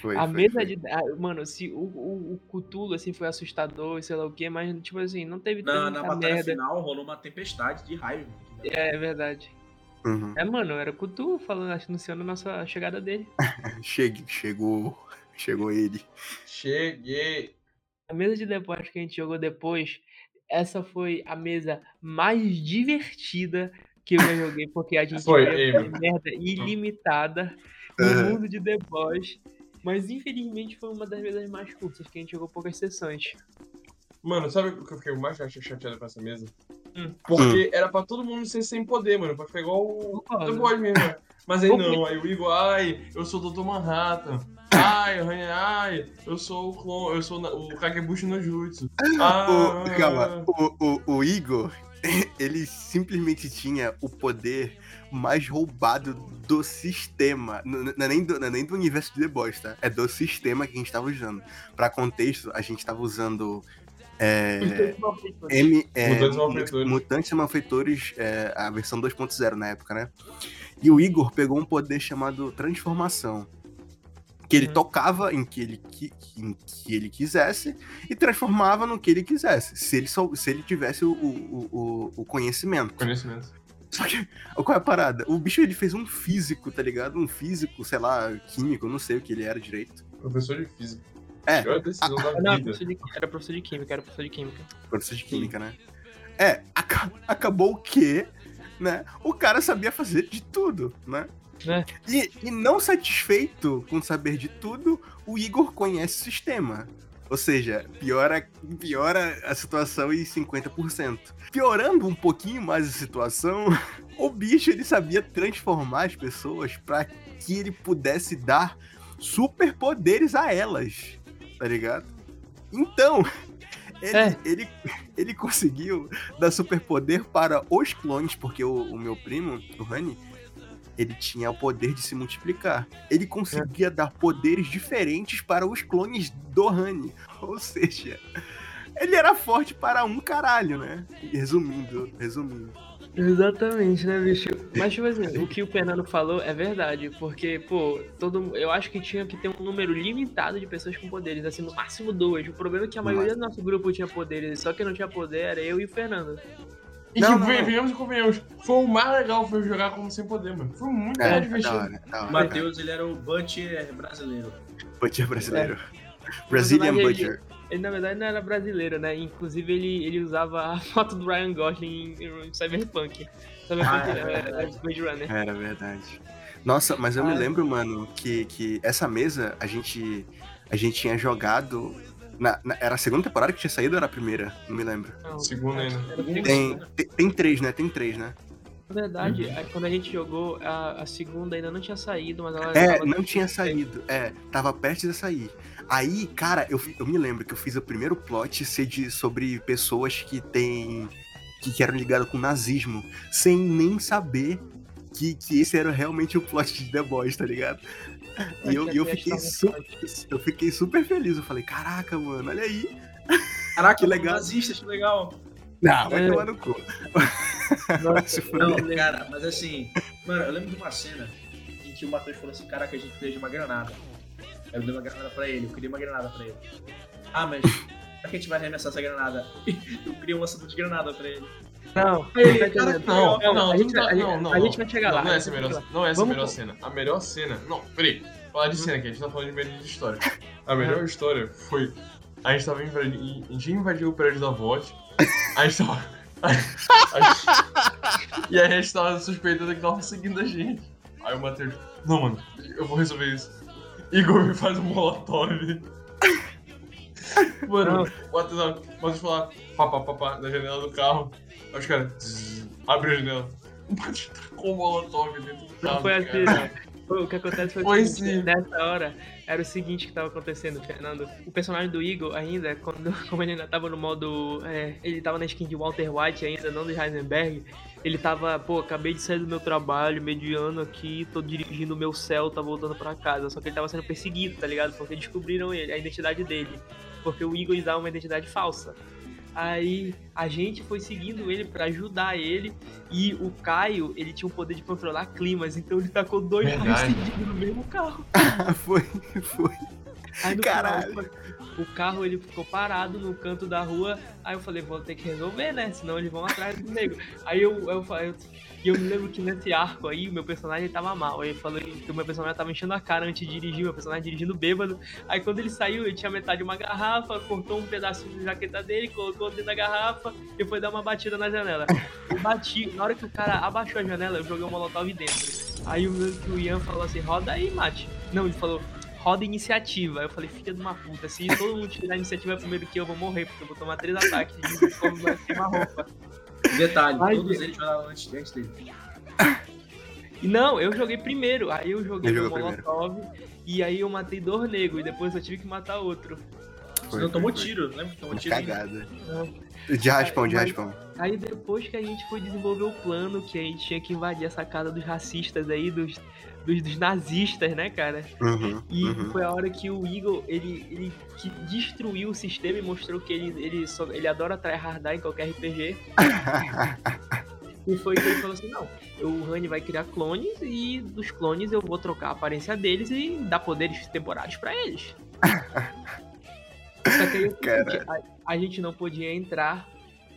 Foi, a foi, mesa foi. de. ah, Mano, se o, o, o Cthulhu, assim, foi assustador e sei lá o quê, mas, tipo assim, não teve Na, tanta na batalha merda. final rolou uma tempestade de raio. É, é verdade. Uhum. É, mano, era o Cthulhu falando, anunciando a nossa chegada dele. Chegue- chegou, chegou ele. cheguei. A mesa de depois que a gente jogou depois, essa foi a mesa mais divertida que eu já joguei, porque a gente Foi, merda ilimitada no Aham. mundo de The Boys. Mas infelizmente foi uma das mesas mais curtas, que a gente jogou poucas sessões. Mano, sabe o que eu fiquei mais chate- chateado com essa mesa? Hum. Porque era pra todo mundo ser sem poder, mano. Pra ficar igual o. The Boys mesmo. Mas aí não, aí o Igor, ai, eu sou o Dr. Manhattan. Ai, o Rani, ai, eu sou o clon, eu sou o Kagebushi no Jutsu. Ah, O, calma, o, o, o Igor, ele simplesmente tinha o poder mais roubado do sistema. N- Não é nem do, não é nem do universo de The Boys, tá? É do sistema que a gente tava usando. Pra contexto, a gente tava usando. É, M, é, Mutantes Mu- Malfeitores. Mutantes e Malfeitores, é, a versão 2.0 na época, né? E o Igor pegou um poder chamado Transformação. Que ele Uhum. tocava em que ele, qui- em que ele quisesse e transformava no que ele quisesse, se ele, sou- se ele tivesse o, o, o, o conhecimento. Conhecimento. Só que, qual é a parada? O bicho ele fez um físico, tá ligado? Um físico, sei lá, químico, eu não sei o que ele era direito. Professor de física. É. Pior decisão da Não, vida. professor de- era professor de química, era professor de química. Professor de química, né? É, aca- acabou que, né? O cara sabia fazer de tudo, né? É. E, e não satisfeito com saber de tudo, o Igor conhece o sistema. Ou seja, piora, piora a situação em 50%. Piorando um pouquinho mais a situação, o bicho ele sabia transformar as pessoas para que ele pudesse dar superpoderes a elas, tá ligado? Então, ele, É. ele, ele conseguiu dar superpoder para os clones, porque o, o meu primo, o Rani, ele tinha o poder de se multiplicar. Ele conseguia dar poderes diferentes para os clones do Rani. Ou seja, ele era forte para um caralho, né? Resumindo, resumindo. Exatamente, né, bicho? Mas, tipo assim, o que o Fernando falou é verdade, porque, pô, todo, eu acho que tinha que ter um número limitado de pessoas com poderes, assim, no máximo duas. O problema é que a maioria do nosso grupo tinha poderes, só quem não tinha poder era eu e o Fernando. E Não, que, não, ven- não. venhamos e convenhamos, foi o mais legal foi jogar como sem poder, mano. Foi muito É, mais é divertido. é hora. O Matheus, ele era o Butcher brasileiro. Butcher brasileiro. Brazilian Mas ele- Butcher. Ele, na verdade, não era brasileiro, né? Inclusive, ele, ele usava a foto do Ryan Gosling em, em Cyberpunk. Cyberpunk Ah, é é, verdade. é Blade Runner. Era verdade. Nossa, mas eu me Ah. lembro, mano, que, que essa mesa a gente, a gente tinha jogado. na- na- era a segunda temporada que tinha saído ou era a primeira? Não me lembro. Não, Segunda ainda. era. Tem, tem, tem três, né? Tem três, né? Na verdade, aí quando a gente jogou, a, a segunda ainda não tinha saído, mas ela É, não tinha saído. É, tava perto de sair. Aí, cara, eu, eu me lembro que eu fiz o primeiro plot ser de, sobre pessoas que têm. que, que eram ligadas com nazismo, sem nem saber que, que esse era realmente o plot de The Boys, tá ligado? E eu, eu fiquei super. Eu fiquei super feliz. Eu falei, caraca, mano, olha aí. Caraca, Que legal. Nazistas, que legal. Não, vai É. tomar no cu. Nossa, Não, cara, mas assim, mano, eu lembro de uma cena em que o Matheus falou assim, caraca, a gente de uma granada. Eu dei uma granada pra ele, eu queria uma granada pra ele. Ah, mas pra que a gente vai arremessar essa granada? Eu queria um lançador de granada pra ele. Não, Ei, não tá cara. Não, Não, não, a gente vai- não, gente- não, a não. gente vai chegar lá, Não, é a essa melhor, não é essa a melhor cena. A melhor cena. Não, peraí. Falar de cena aqui, a gente tá falando de medo de história. A melhor história foi. A gente tava invadindo. A gente invadiu o prédio da VOT. A gente tava. a gente- e aí a gente tava suspeitando que tava seguindo a gente. Aí o Matheus, não, mano, eu vou resolver isso. Igor me faz um molotov. Mano, pode falar pá, pá, pá, pá, na janela do carro. Aí os caras abre a janela. O Bate com o molotov dentro do carro. Não foi assim. Foi- O que acontece foi, Foi sim. nessa hora, era o seguinte que tava acontecendo, Fernando. O personagem do Eagle ainda, quando, como ele ainda tava no modo. é, ele tava na skin de Walter White ainda, não de Heisenberg. Ele tava, pô, acabei de sair do meu trabalho, mediano aqui, tô dirigindo o meu céu, tá voltando pra casa. Só que ele tava sendo perseguido, tá ligado? Porque descobriram ele, a identidade dele. Porque o Eagle dá uma identidade falsa. Aí a gente foi seguindo ele pra ajudar ele e o Caio, ele tinha o poder de controlar climas, então ele tacou dois Verdade. seguidos no mesmo carro. foi, foi. Aí Caralho. final, o carro ele ficou parado no canto da rua. Aí eu falei, vou ter que resolver, né? Senão eles vão atrás do nego. Aí eu, eu, falei- e eu me lembro que nesse arco aí, o meu personagem tava mal. Aí eu falei que o meu personagem tava enchendo a cara antes de dirigir, meu personagem dirigindo bêbado. Aí quando ele saiu, ele tinha metade de uma garrafa, cortou um pedacinho da jaqueta dele, colocou dentro da garrafa e foi dar uma batida na janela. Eu bati, na hora que o cara abaixou a janela, eu joguei um molotov dentro. Aí eu que o Ian falou assim, roda aí, mate. Não, ele falou, roda iniciativa. Aí eu falei, filha de uma puta, se todo mundo tirar a iniciativa primeiro que eu, vou morrer, porque eu vou tomar três ataques de como vai ser uma roupa. Detalhe, Ai, todos Deus. eles jogaram antes, antes dele. Não, eu joguei primeiro. Aí eu joguei primeiro. molotov e aí eu matei dois negros e depois eu tive que matar outro. Você não tomou tiro, lembra que tomou Uma tiro? cagada. Não. De raspão, de raspão. Aí depois que a gente foi desenvolver o plano, que a gente tinha que invadir essa casa dos racistas aí, dos, dos, dos nazistas, né, cara? Uhum, E uhum. foi a hora que o Eagle, ele, ele que destruiu o sistema e mostrou que ele, ele, só, ele adora tryhardar em qualquer RPG. E foi que ele falou assim, não, o Honey vai criar clones e dos clones eu vou trocar a aparência deles e dar poderes temporários pra eles. Só que aí, seguinte, a, a gente não podia entrar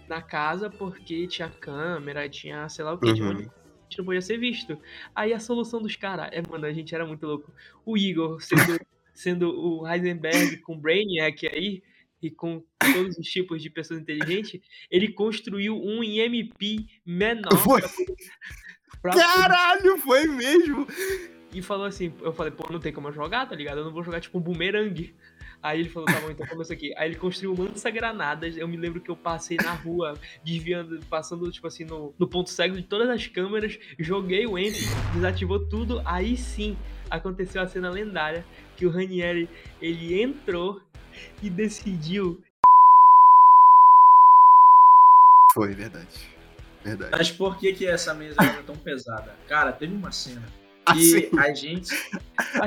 na casa porque tinha câmera, tinha sei lá o que, um Uhum. A gente não podia ser visto. Aí a solução dos caras, é, mano, a gente era muito louco. O Igor, sendo, sendo o Heisenberg com Brainiac aí, e com todos os tipos de pessoas inteligentes, ele construiu um IMP menor Foi. pra Caralho, foi mesmo! e falou assim, eu falei, pô, não tem como eu jogar, tá ligado? Eu não vou jogar tipo um boomerang. Aí ele falou, tá bom, então começa aqui. Aí ele construiu um lança-granadas. Eu me lembro que eu passei na rua, desviando, passando, tipo assim, no, no ponto cego de todas as câmeras, joguei o enter, desativou tudo. Aí sim aconteceu a cena lendária que o Ranieri ele entrou e decidiu. Foi, verdade. Verdade. Mas por que, que essa mesa era tão pesada? Cara, teve uma cena Assim, que a gente.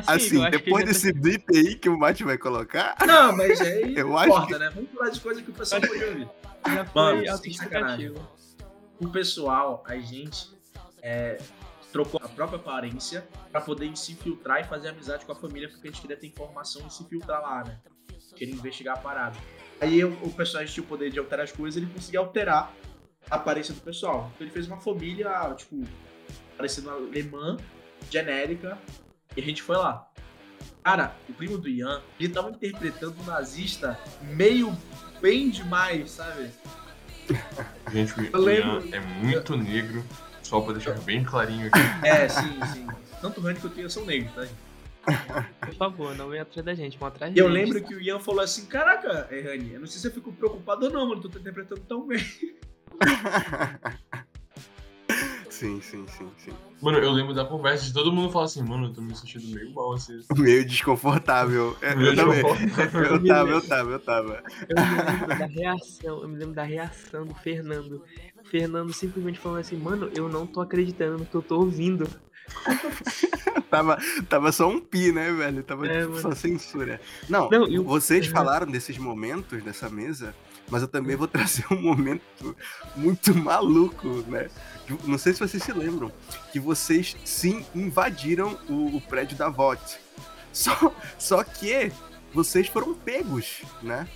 Assim, assim depois que desse blip aí que o Mate vai colocar, Não, mas aí Eu não acho importa, né? Vamos falar de coisa que o pessoal pode ouvir. já foi Mano. O pessoal, a gente é, trocou a própria aparência pra poder se infiltrar e fazer amizade com a família, porque a gente queria ter informação e se filtrar lá, né? Queria investigar a parada. Aí o, o personagem tinha o poder de alterar as coisas, ele conseguia alterar a aparência do pessoal. Então ele fez uma família, tipo, parecendo uma alemã, genérica, e a gente foi lá. Cara, o primo do Ian, ele tava interpretando um nazista meio bem demais, sabe? Gente, o Ian é muito negro, só pra deixar bem clarinho aqui. É, sim, sim. Tanto o Rani quanto o Ian são negros, tá? Por favor, não vem atrás da gente, vão atrás E eu lembro que o Ian falou assim: Caraca, é, Rani, eu não sei se eu fico preocupado ou não, mano, tu tá interpretando tão bem. sim, sim, sim, sim. Mano, eu lembro da conversa de todo mundo falar assim, mano, eu tô me sentindo meio mal assim. Meio desconfortável. É, Meio eu também. desconfortável. Eu tava, eu tava, eu tava. Eu me lembro da reação, eu me lembro da reação do Fernando. O Fernando simplesmente falando assim, mano, eu não tô acreditando no que eu tô ouvindo. Tava, tava só um pi, né, velho? Tava É, tipo, mano. só censura. Não, Não, e o- vocês falaram desses momentos dessa mesa, mas eu também vou trazer um momento muito maluco, né? Não sei se vocês se lembram, que vocês sim invadiram o, o prédio da VOT. Só, só que vocês foram pegos, né?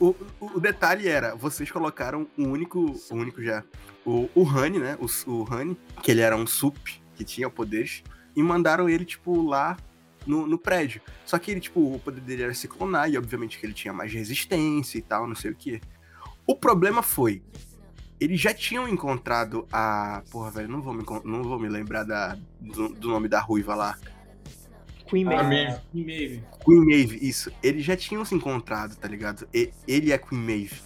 O, o, detalhe era, vocês colocaram o único, o único já, o, o Hani, né? O, o Hani, que ele era um sup, que tinha poderes, e mandaram ele, tipo, lá no, no prédio. Só que ele, tipo, o poder dele era se clonar, e obviamente que ele tinha mais resistência e tal, não sei o que. O problema foi, eles já tinham encontrado a. Porra, velho, não vou me, não vou me lembrar da, do, do nome da ruiva lá. Queen A Maeve. Maeve. Queen Maeve. Queen Maeve, isso. Eles já tinham se encontrado, tá ligado? E- ele é Queen Maeve.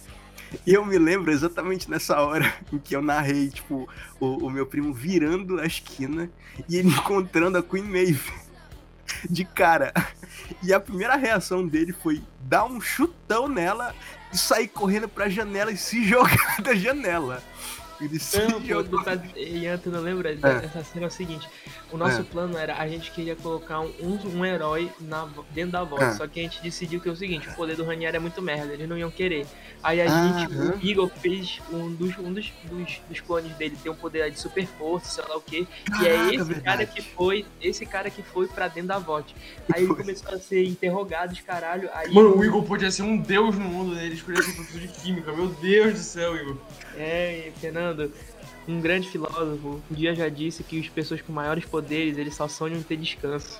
E eu me lembro exatamente nessa hora em que eu narrei, tipo, o, o meu primo virando a esquina e ele encontrando a Queen Maeve de cara. E a primeira reação dele foi dar um chutão nela e sair correndo pra janela e se jogar da janela. Ele se Não, jogou. tá... Ian, tu não lembra? Essa cena é o seguinte: o nosso É. plano era a gente queria colocar um, um, herói na, dentro da volta. É. Só que a gente decidiu que é o seguinte: o poder do Ranieri é muito merda, eles não iam querer. Aí a Aham. gente, o Igor fez um dos, um dos, dos, dos clones dele ter um poder de super força, sei lá o quê. E é Caraca, esse verdade. cara que foi, esse cara que foi pra dentro da VOT. Aí ele começou a ser interrogado, os caralho. Aí Mano, o Igor podia ser um deus no mundo dele, escolher ser professor de química. Meu Deus do céu, Igor. É, Fernando, um grande filósofo, um dia já disse que as pessoas com maiores poderes, eles só sonham em ter descanso.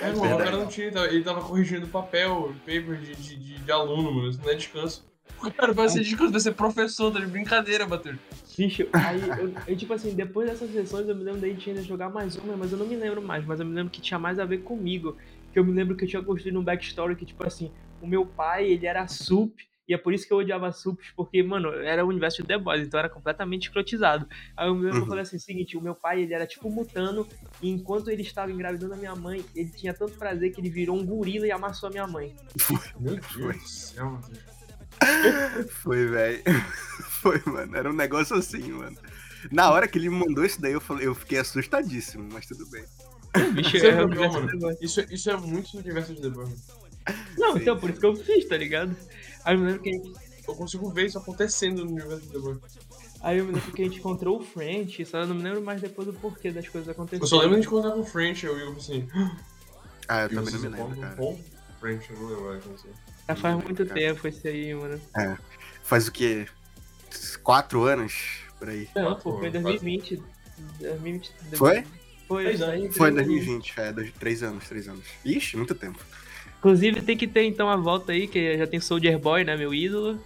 É, o cara não tinha, ele tava- corrigindo papel, paper de, de, de, de aluno, mano. Isso não é descanso. Cara vai ser descanso, vai ser professor, tá de brincadeira, Bater. Bicho, aí eu, eu, tipo assim, depois dessas sessões eu me lembro da gente ainda jogar mais uma, mas eu não me lembro mais, mas eu me lembro que tinha mais a ver comigo. Que eu me lembro que eu tinha construído um backstory que, tipo assim, o meu pai, ele era sup, e é por isso que eu odiava sups, porque, mano, era o universo de The Boys, então era completamente escrotizado. Aí eu lembro que eu Uhum. falei assim, seguinte, o meu pai, ele era tipo mutano, e enquanto ele estava engravidando a minha mãe, ele tinha tanto prazer que ele virou um gorila e amassou a minha mãe. Meu Deus do céu. Foi, velho. Foi, mano. Era um negócio assim, mano. Na hora que ele me mandou isso daí, eu, falei, eu fiquei assustadíssimo, mas tudo bem. Bicho, Isso é é o legal, mano. Isso, isso é muito do universo de The Boys. Não, Sim. então, por isso que eu fiz, tá ligado? Aí eu me lembro que a gente Eu consigo ver isso acontecendo no universo de The Boys. Aí eu me lembro que a gente encontrou o French, só eu não me lembro mais depois do porquê das coisas acontecendo. Eu só lembro de encontrar com o French, eu e eu assim. Ah, eu e também não me lembro, cara. com French, eu não lembro mais. Assim. Já faz muito Cara. tempo esse aí, mano. Faz o quê? Quatro anos? Por aí. Não, Quatro pô, foi em anos, 2020. 2020 Foi? Foi, anos. Foi em três anos. 2020, é, dois, três anos, três anos. Ixi, muito tempo. Inclusive tem que ter então a volta aí, que já tem Soldier Boy, né, meu ídolo.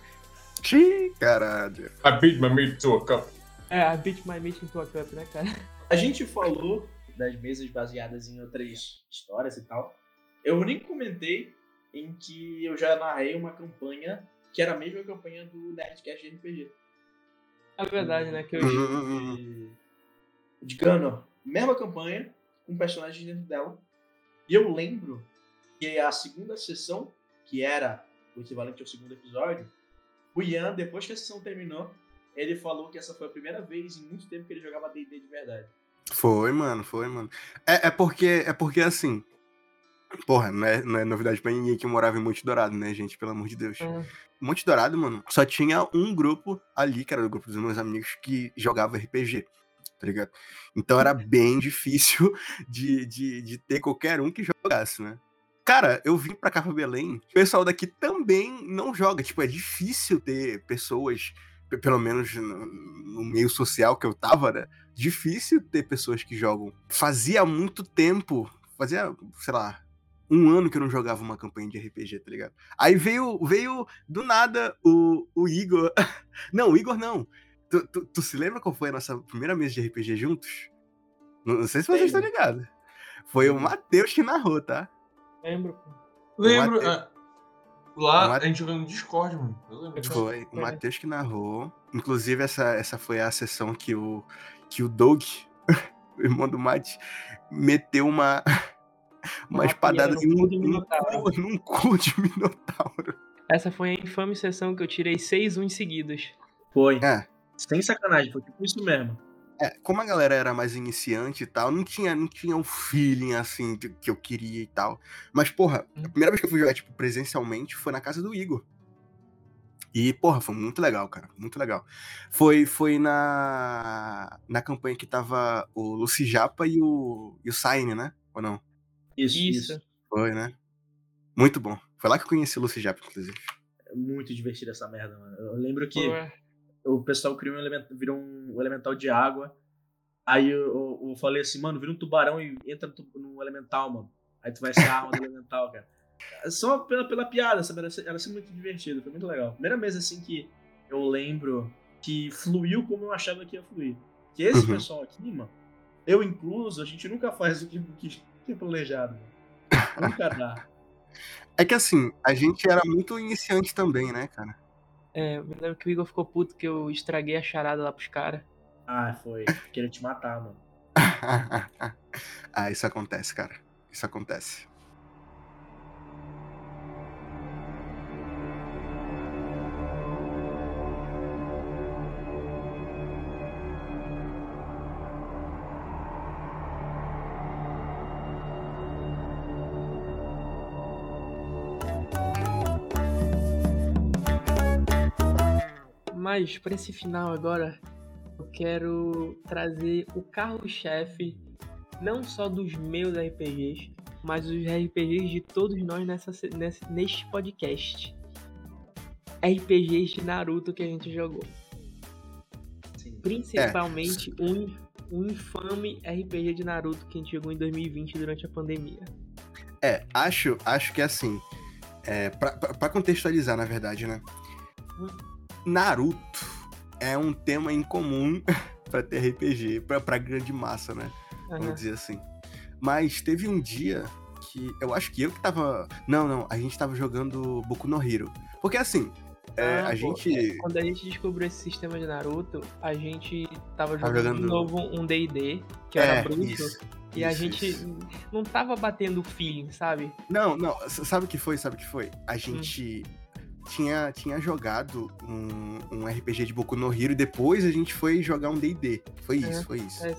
Xiii, caralho. I beat my meat to a cup. É, a Beat My Meat into a Cup, né, cara? A gente falou das mesas baseadas em outras histórias e tal. Eu nem comentei em que eu já narrei uma campanha que era a mesma campanha do Nerdcast de RPG. É verdade, né, que eu... De, de Gunner. Mesma campanha, com personagens dentro dela. E eu lembro que a segunda sessão, que era o equivalente ao segundo episódio, o Ian, depois que a sessão terminou, ele falou que essa foi a primeira vez em muito tempo que ele jogava D&D de verdade. Foi, mano, foi, mano. É, é porque, é porque assim. Porra, não é, não é novidade pra ninguém que morava em Monte Dourado, né, gente? Pelo amor de Deus. Ah, Monte Dourado, mano, só tinha um grupo ali, que era o grupo dos meus amigos, que jogava RPG, tá ligado? Então era bem difícil de, de, de ter qualquer um que jogasse, né? Cara, eu vim pra cá pra Belém, o pessoal daqui também não joga. Tipo, é difícil ter pessoas, pe- pelo menos no, no meio social que eu tava, né? Difícil ter pessoas que jogam. Fazia muito tempo, fazia, sei lá, um ano que eu não jogava uma campanha de RPG, tá ligado? Aí veio, veio do nada o, o Igor. Não, o Igor não. Tu, tu, tu se lembra qual foi a nossa primeira mesa de RPG juntos? Não, não sei se vocês estão ligados. Foi o Matheus que narrou, tá? Lembro, pô. Lembro. Mate- ah, lá Mate- a gente jogando no Discord, mano. Eu lembro. Foi o. Matheus que narrou. Inclusive, essa, essa foi a sessão que o, que o Doug, o irmão do Mate, meteu uma, uma Uma espadada em cu um, num num cu de Minotauro. Essa foi a infame sessão que eu tirei seis uns seguidos. Foi. É. Sem sacanagem, foi tipo isso mesmo. É, como a galera era mais iniciante e tal, não tinha, não tinha um feeling assim de- que eu queria e tal. Mas, porra, a primeira vez que eu fui jogar, tipo, presencialmente foi na casa do Igor. E, porra, foi muito legal, cara. Muito legal. Foi, foi na, na campanha que tava o Luci Japa e o, e o Saine, né? Ou não? Isso, Isso. Foi, né? Muito bom. Foi lá que eu conheci o Luci Japa, inclusive. É muito divertido essa merda, mano. Eu lembro que Pô, o pessoal criou um elemental, virou um elemental de água. Aí eu, eu- eu falei assim, mano, vira um tubarão e entra no, no elemental, mano. Aí tu vai ser a arma do elemental, cara. É Só pela, pela piada, sabe? Era, era ser muito divertido, foi muito legal. Primeira vez assim que eu lembro que fluiu como eu achava que ia fluir. Que esse Uhum. pessoal aqui, mano, eu incluso, a gente nunca faz o que, que é planejado. Mano. Nunca dá. É que assim, a gente era muito iniciante também, né, cara? É, eu me lembro que o Igor ficou puto que eu estraguei a charada lá pros caras. Ah, foi. Queria te matar, mano. ah, isso acontece, cara. Isso acontece. Mas para esse final agora, eu quero trazer o carro-chefe não só dos meus RPGs, mas dos RPGs de todos nós nessa, nessa, neste podcast. RPGs de Naruto que a gente jogou. Sim. Principalmente é. um, um infame RPG de Naruto que a gente jogou em 2020 durante a pandemia. É, acho, acho que é assim. É, pra contextualizar, na verdade, né? Hum. Naruto é um tema incomum para ter RPG, pra, pra grande massa, né? Uhum. Vamos dizer assim. Mas teve um dia que eu acho que eu que tava. Não, não, a gente tava jogando Boku no Hero. Porque assim, é, ah, a pô, gente. É, quando a gente descobriu esse sistema de Naruto, a gente tava jogando, jogando... de novo um DD, que é, era bruto. Isso, e isso, a gente isso. não tava batendo o feeling, sabe? Não, não. Sabe o que foi? Sabe o que foi? A gente. Hum tinha, tinha jogado um, um RPG de Boku no Hero e depois a gente foi jogar um D&D. Foi isso, é, foi isso. É,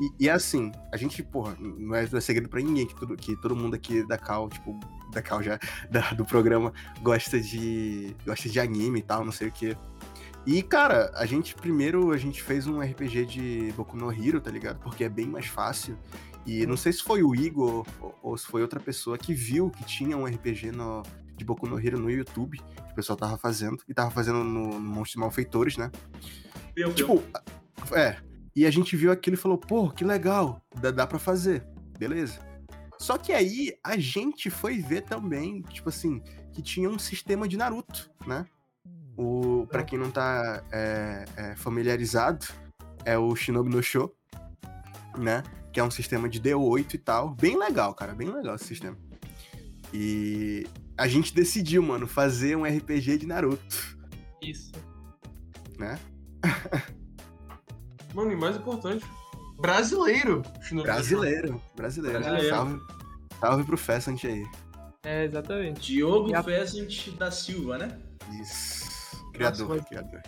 e, e, assim, a gente, porra, não é, não é segredo pra ninguém que, tudo, que todo mundo aqui da Cal, tipo, da Cal já, da, do programa, gosta de, gosta de anime e tal, não sei o que. E, cara, a gente, primeiro, a gente fez um RPG de Boku no Hero, tá ligado? Porque é bem mais fácil. E não sei se foi o Igor ou, ou se foi outra pessoa que viu que tinha um RPG no, de Boku no Hero no YouTube, o pessoal tava fazendo, e tava fazendo no, no Monstros Malfeitores, né? Meu, tipo, meu. é. E a gente viu aquilo e falou, pô, que legal, dá, dá pra fazer. Beleza. Só que aí a gente foi ver também, tipo assim, que tinha um sistema de Naruto, né? O, pra quem não tá é, é, familiarizado, é o Shinobi no Show, né? Que é um sistema de D8 e tal. Bem legal, cara, bem legal esse sistema. E a gente decidiu, mano, fazer um RPG de Naruto. Isso. Né? mano, e mais importante, brasileiro. Brasileiro, brasileiro. brasileiro. Salve, salve pro Fessant aí. É, exatamente. Diogo a... Fessant da Silva, né? Isso. Criador, Nossa, criador.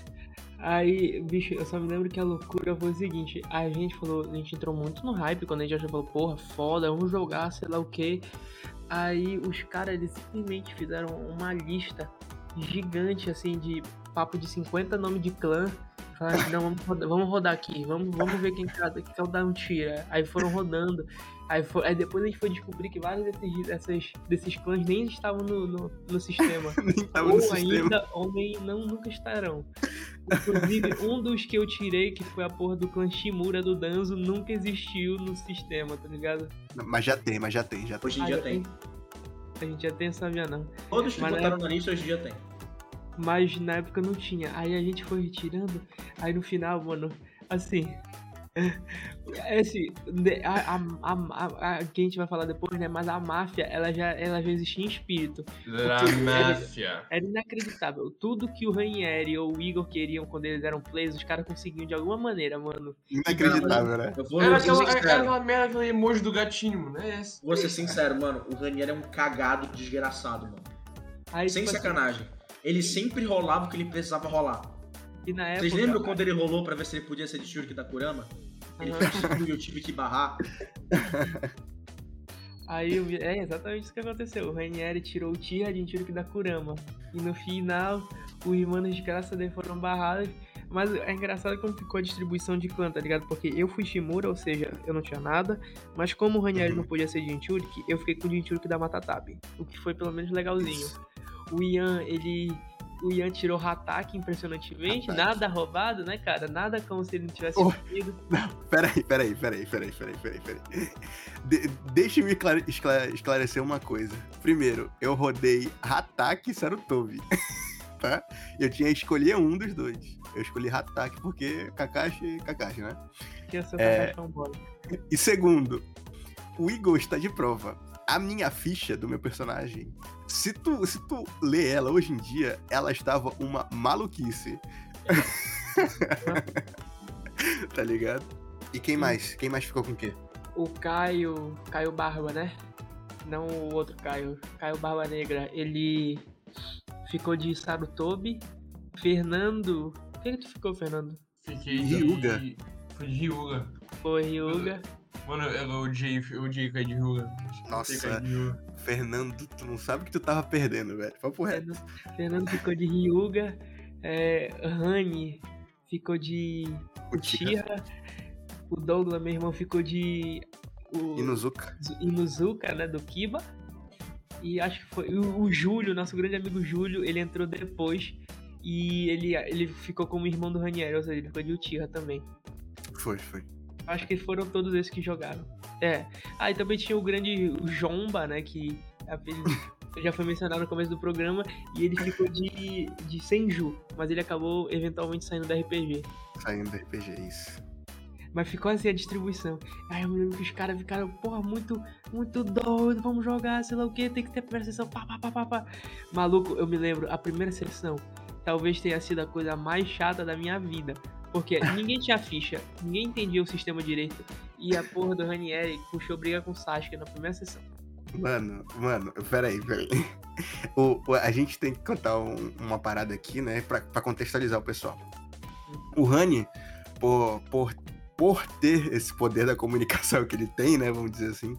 Aí, bicho, eu só me lembro que a loucura foi o seguinte: a gente falou, a gente entrou muito no hype quando a gente já falou, porra, foda, vamos jogar, sei lá o que. Aí os caras eles simplesmente fizeram uma lista gigante assim de papo de 50 nomes de clã. Falaram não, vamos rodar, vamos rodar aqui, vamos, vamos ver quem cada, quem cada um tira. Aí foram rodando. Aí, foi, aí depois a gente foi descobrir que vários desses, dessas, desses clãs nem estavam no, no, no sistema. ou no ainda, sistema. ou nem não, nunca estarão. Inclusive, um dos que eu tirei, que foi a porra do clã Shimura do Danzo, nunca existiu no sistema, tá ligado? Mas já tem, mas já tem, já tem. Hoje em dia ah, tem. A gente já tem, sabia não. Todos que mas botaram na lista hoje em dia tem. Mas na época não tinha. Aí a gente foi retirando, aí no final, mano, assim, é assim, a, a, a, a, que a gente vai falar depois, né? Mas a máfia, ela já, ela já existia em espírito. A máfia. Era, era, inacreditável. Tudo que o Ranieri ou o Igor queriam quando eles eram players, os caras conseguiam de alguma maneira, mano. Inacreditável, né? Era aquela, era aquela merda, aquele emoji do gatinho, né? Vou ser sincero, mano. O Ranieri é um cagado desgraçado, mano. Aí, Sem tipo assim, sacanagem. Assim, ele sempre rolava o que ele precisava rolar. E na época, Vocês lembram quando ele rolou pra ver se ele podia ser de Shuriken da Kurama? Ele uhum. eu tive que barrar. Aí é exatamente isso que aconteceu. O Ranieri tirou o Tira de Shuriken da Kurama. E no final, os irmãos de graça foram barrados. Mas é engraçado como ficou a distribuição de clã, tá ligado? Porque eu fui Shimura, ou seja, eu não tinha nada. Mas como o Ranieri uhum. não podia ser Jinchuriki, eu fiquei com o Jinchuriki da Matatabi. O que foi pelo menos legalzinho. O Ian, ele o Ian tirou Hatak impressionantemente, Hatak. nada roubado, né, cara? Nada como se ele não tivesse oh, Não, peraí, peraí, peraí, peraí, peraí, peraí, peraí. De, deixa eu esclarecer uma coisa. Primeiro, eu rodei Hatak e Sarutobi. tá? Eu tinha que escolher um dos dois. Eu escolhi Hatak porque Kakashi Kakashi, né? Que é o seu é... Kakashi E segundo, o Igor está de prova. A minha ficha do meu personagem, se tu, se tu lê ela hoje em dia, ela estava uma maluquice. tá ligado? E quem mais? Quem mais ficou com o quê? O Caio. Caio Barba, né? Não o outro Caio. Caio Barba Negra. Ele ficou de Sarutobi. Fernando. O que, que tu ficou, Fernando? Fiquei Ryuga. de. Fui de Ryuga. Foi Ryuga. Mano, eu odiei, eu odiei cair de Ryuga. Nossa. De Ryuga. Fernando, tu não sabe que tu tava perdendo, velho. Papo reto. Fernando, Fernando ficou de Ryuga. É, Rani ficou de Uchiha. O Douglas, meu irmão, ficou de. O Inuzuka. Inuzuka, né? Do Kiba. E acho que foi. O, o Júlio, nosso grande amigo Júlio, ele entrou depois. E ele, ele ficou como irmão do Ranieri, ou seja, ele ficou de Uchiha também. Foi, foi. Acho que foram todos esses que jogaram. É. Ah, e também tinha o grande Jomba, né? Que já foi mencionado no começo do programa. E ele ficou de, de Senju. Mas ele acabou eventualmente saindo da RPG. Saindo do RPG, isso. Mas ficou assim a distribuição. Aí eu me lembro que os caras ficaram, porra, muito, muito doido, vamos jogar, sei lá o que, tem que ter a primeira sessão, pá, pá, pá, pá, pá. Maluco, eu me lembro, a primeira sessão talvez tenha sido a coisa mais chata da minha vida. Porque ninguém tinha ficha, ninguém entendia o sistema direito. E a porra do Ranieri puxou briga com o Sasuke na primeira sessão. Mano, mano, peraí, peraí. O, o- a gente tem que contar um- uma parada aqui, né, pra, pra contextualizar o pessoal. O Rani, por, por, por ter esse poder da comunicação que ele tem, né, vamos dizer assim,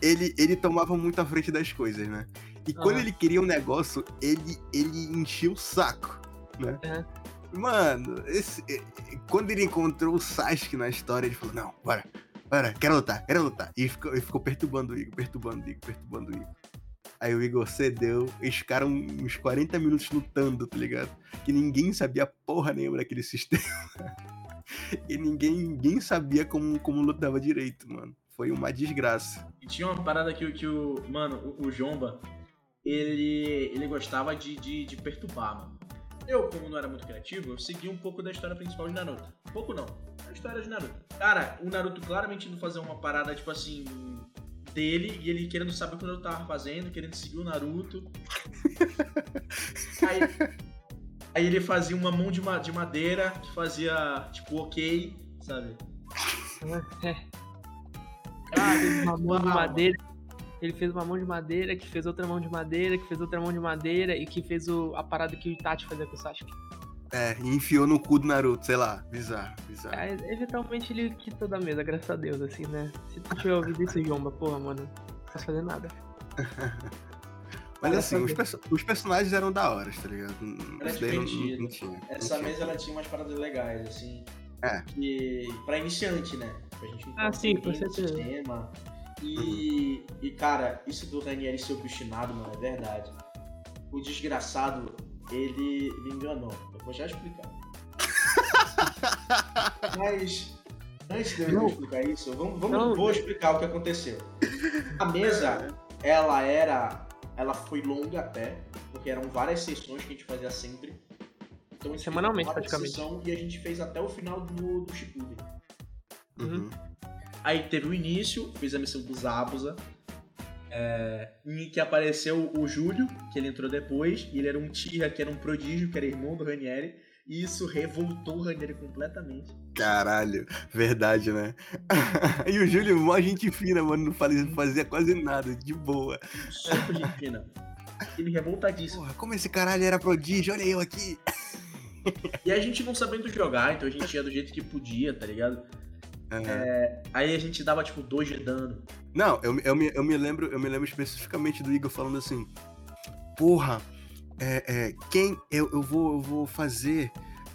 ele, ele tomava muito à frente das coisas, né? E quando Aham. ele queria um negócio, ele, ele enchia o saco, né? Aham. Mano, esse, quando ele encontrou o Sasuke na história, ele falou, não, bora, bora, quero lutar, quero lutar. E ficou, ele ficou perturbando o Igor, perturbando o Igor, perturbando o Igor. Aí o Igor cedeu, eles ficaram uns 40 minutos lutando, tá ligado? Que ninguém sabia porra nenhuma daquele sistema. e ninguém, ninguém sabia como, como lutava direito, mano. Foi uma desgraça. E tinha uma parada que, que o. Mano, o, o Jomba, ele. ele gostava de, de, de perturbar, mano. Eu, como não era muito criativo, eu segui um pouco da história principal de Naruto. Um pouco não. A história de Naruto. Cara, o Naruto claramente indo fazer uma parada, tipo assim. Dele, e ele querendo saber o que o Naruto tava fazendo, querendo seguir o Naruto. Aí, aí ele fazia uma mão de, ma- de madeira que fazia, tipo, ok, sabe? É. Ah, uma mão de madeira. Ele fez uma mão de madeira, que fez outra mão de madeira, que fez outra mão de madeira e que fez o, a parada que o Itachi fazia com o Sasuke. É, e enfiou no cu do Naruto, sei lá, bizarro, bizarro. Aí, eventualmente ele quitou da mesa, graças a Deus, assim, né? Se tu tiver ouvido isso, Jomba, porra, mano, não posso fazer nada. Mas Era assim, os, ver. perso- os personagens eram da hora, tá ligado? Era Isso daí não, não, tinha. não Essa tinha. mesa ela tinha umas paradas legais, assim. É. Que, pra iniciante, né? Pra gente Ah, sim, com certeza. sistema. E, e, cara, isso do Ranieri ser obstinado, mano, é verdade. O desgraçado, ele me enganou. Eu vou já explicar. Mas, antes de eu Não. explicar isso, vamos, vamos, Não. vou explicar o que aconteceu. A mesa, ela era. Ela foi longa até, porque eram várias sessões que a gente fazia sempre. Então a gente Semanalmente, praticamente. sessão E a gente fez até o final do, do Shippuden. Uhum. Aí teve o início, fez a missão do Zabuza. é, em que apareceu o Júlio, que ele entrou depois, e ele era um Tira, que era um prodígio, que era irmão do Ranieri. E isso revoltou o Ranieri completamente. Caralho, verdade, né? e o Júlio, mó gente fina, mano, não fazia, fazia quase nada, de boa. Super de fina. Ele revoltadíssimo. Porra, como esse caralho era prodígio, olha eu aqui. E a gente não sabendo jogar, então a gente ia do jeito que podia, tá ligado? Aham. Aí a gente dava tipo 2 de dano. Não, eu, eu, me, eu me lembro, eu me lembro especificamente do Igor falando assim, porra, é, é, quem eu, eu, vou, eu vou fazer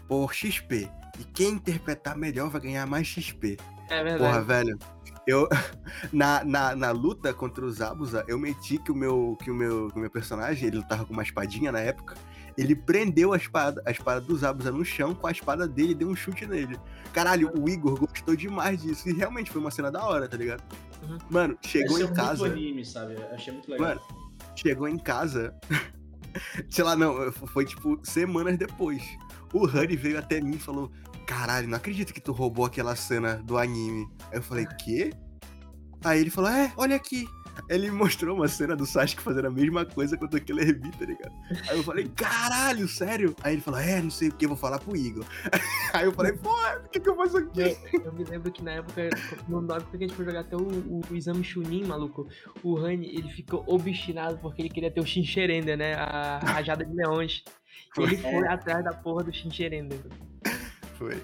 por XP. E quem interpretar melhor vai ganhar mais XP. É verdade. Porra, velho. Eu, na, na, na luta contra os Abusa, eu meti que o meu, que o meu, que o meu personagem, ele tava com uma espadinha na época, ele prendeu a espada, a espada dos Abusa no chão com a espada dele e deu um chute nele. Caralho, o Igor gostou demais disso. E realmente foi uma cena da hora, tá ligado? Uhum. Mano, chegou em casa. muito anime, sabe? Eu achei muito legal. Mano, chegou em casa. sei lá, não, foi tipo semanas depois. O Honey veio até mim e falou: caralho, não acredito que tu roubou aquela cena do anime. Aí eu falei, quê? Aí ele falou, é, olha aqui. Ele mostrou uma cena do Sasuke fazendo a mesma coisa contra aquele Herbie, tá ligado? Aí eu falei, caralho, sério? Aí ele falou, é, não sei o que, vou falar pro Igor. Aí eu falei, pô, o que que eu faço aqui? Eu me lembro que na época, no época que a gente foi jogar até o, o, o exame Chunin, maluco, o Rani, ele ficou obstinado porque ele queria ter o Shincherenda, né? A rajada de leões. E ele foi atrás da porra do Shincherenda. Foi.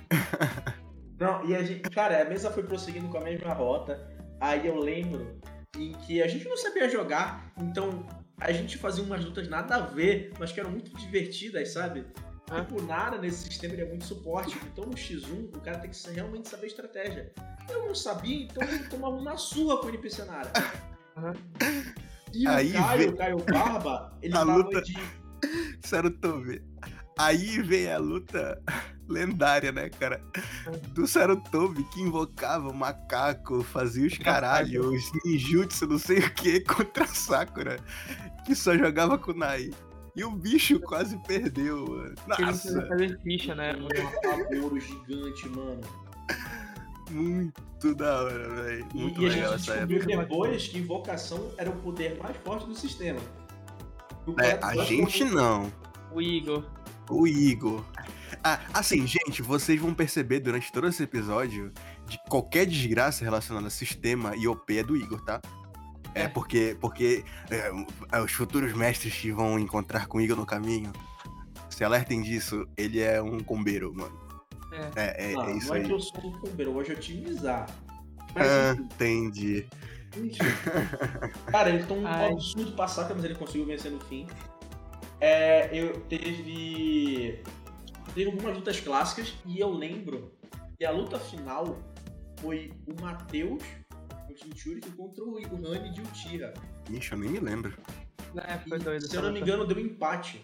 Não, e a gente, cara, a mesa foi prosseguindo com a mesma rota. Aí eu lembro em que a gente não sabia jogar, então a gente fazia umas lutas nada a ver, mas que eram muito divertidas, sabe? Ah. Tipo, o Nara nesse sistema ele é muito suporte, então no X1 o cara tem que realmente saber estratégia. Eu não sabia, então eu tomava uma surra com o NPC Nara. Aham. E o Aí Caio, vê- o Caio Barba, ele A tava luta- de. Sarutobi. Aí vem a luta lendária, né, cara? Do Sarutobi que invocava o macaco, fazia os caralho, os ninjutsu, não sei o que, contra a Sakura, que só jogava com Nai. E o bicho quase perdeu, mano. Porque ele Nossa, fazer ficha, né? Um pavoro gigante, mano. muito da hora, velho. E, Muito e a legal gente essa época. descobriu depois que invocação era o poder mais forte do sistema. É, a gente não. O Igor. O Igor. Ah, assim, gente, vocês vão perceber durante todo esse episódio de qualquer desgraça relacionada a sistema e OP é do Igor, tá? É É. porque, porque é, é, os futuros mestres que vão encontrar com o Igor no caminho, se alertem disso, ele é um combeiro, mano. É, é, Não, é isso não é aí. que eu sou um combeiro, eu gosto de otimizar. Mas Ah, entendi. Cara, ele tem um Ai. absurdo passar, mas ele conseguiu vencer no fim. É, eu teve. Teve algumas lutas clássicas e eu lembro que a luta final foi o Matheus, o Jinchuri, contra o Rani de Uchiha. Ixi, eu nem me lembro. É, foi doido. Se eu não me engano, deu um empate.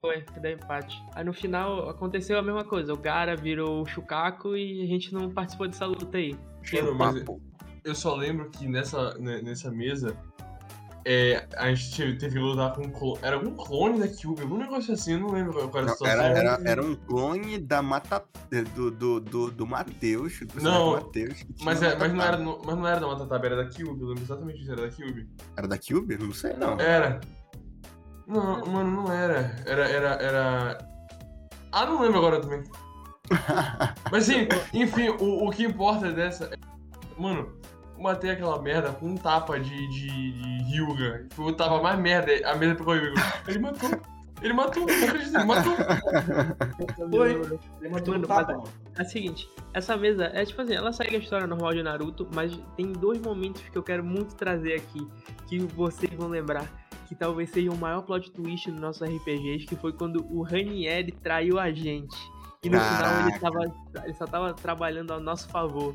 Foi, que deu empate. Aí no final aconteceu a mesma coisa. O Gara virou o Shukaku e a gente não participou dessa luta aí. Mano, mas Papo. eu só lembro que nessa, né, nessa mesa é, a gente teve, que lutar com um clone. Era algum clone da Cube, algum negócio assim, eu não lembro qual era a situação. era, era, era um clone da Mata. do, do, do, do Matheus, Não, tinha Mas, é, mas, não era, no- mas não era da Matataba, era da Cube, eu lembro exatamente disso, era da Cube. Era da Cube? Não sei, não. Era. Não, mano, não era. Era, era, era. Ah, não lembro agora também. Mas sim, enfim, o, o que importa dessa. é- Mano, matei aquela merda com um tapa de, de, de Hyuga. Foi o tapa mais merda. A mesa pegou o Hyuga. Ele matou. Ele matou, não acredito, ele matou. Foi. Ele matou Mano, no tapa. É o seguinte, essa mesa é tipo assim, ela segue a história normal de Naruto, mas tem dois momentos que eu quero muito trazer aqui, que vocês vão lembrar, que talvez seja o maior plot twist dos nossos RPGs, que foi quando o Ranieri traiu a gente. E no final ele, Caraca. tava, ele só tava trabalhando ao nosso favor.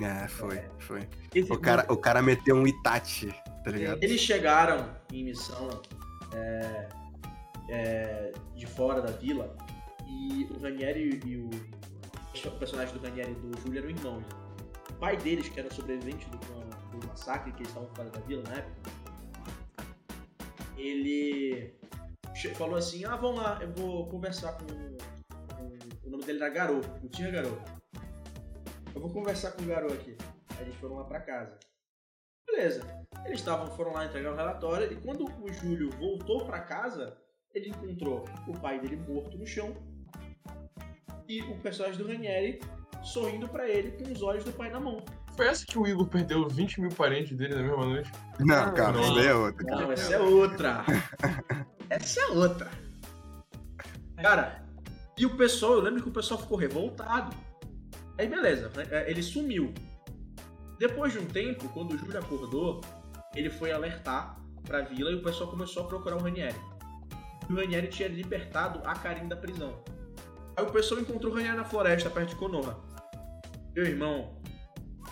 É, foi, foi. Esse, O cara, o cara meteu um Itachi, tá ligado? Eles chegaram em missão é, é, de fora da vila e o Ranieri e o, o personagem do Ranieri e do Júlio eram irmãos. né? O pai deles, que era sobrevivente do, do massacre, que eles estavam fora da vila na época, ele falou assim: Ah, vamos lá, eu vou conversar com. com- o nome dele era Garou, o Tinha Garou. Eu vou conversar com o Garou aqui. Aí eles foram lá pra casa. Beleza. Eles estavam, foram lá entregar o relatório e quando o Júlio voltou pra casa, ele encontrou o pai dele morto no chão e o personagem do Ranieri sorrindo pra ele com os olhos do pai na mão. Foi essa que o Igor perdeu 20 mil parentes dele na mesma noite? Não, calma, não. isso daí é outro. cara. Não, essa é outra. essa é outra. Cara, e o pessoal, eu lembro que o pessoal ficou revoltado. Aí beleza, né, ele sumiu. Depois de um tempo, quando o Júlio acordou, ele foi alertar pra vila e o pessoal começou a procurar o Ranieri. E o Ranieri tinha libertado a Karin da prisão. Aí o pessoal encontrou o Ranieri na floresta, perto de Konoha. Meu irmão,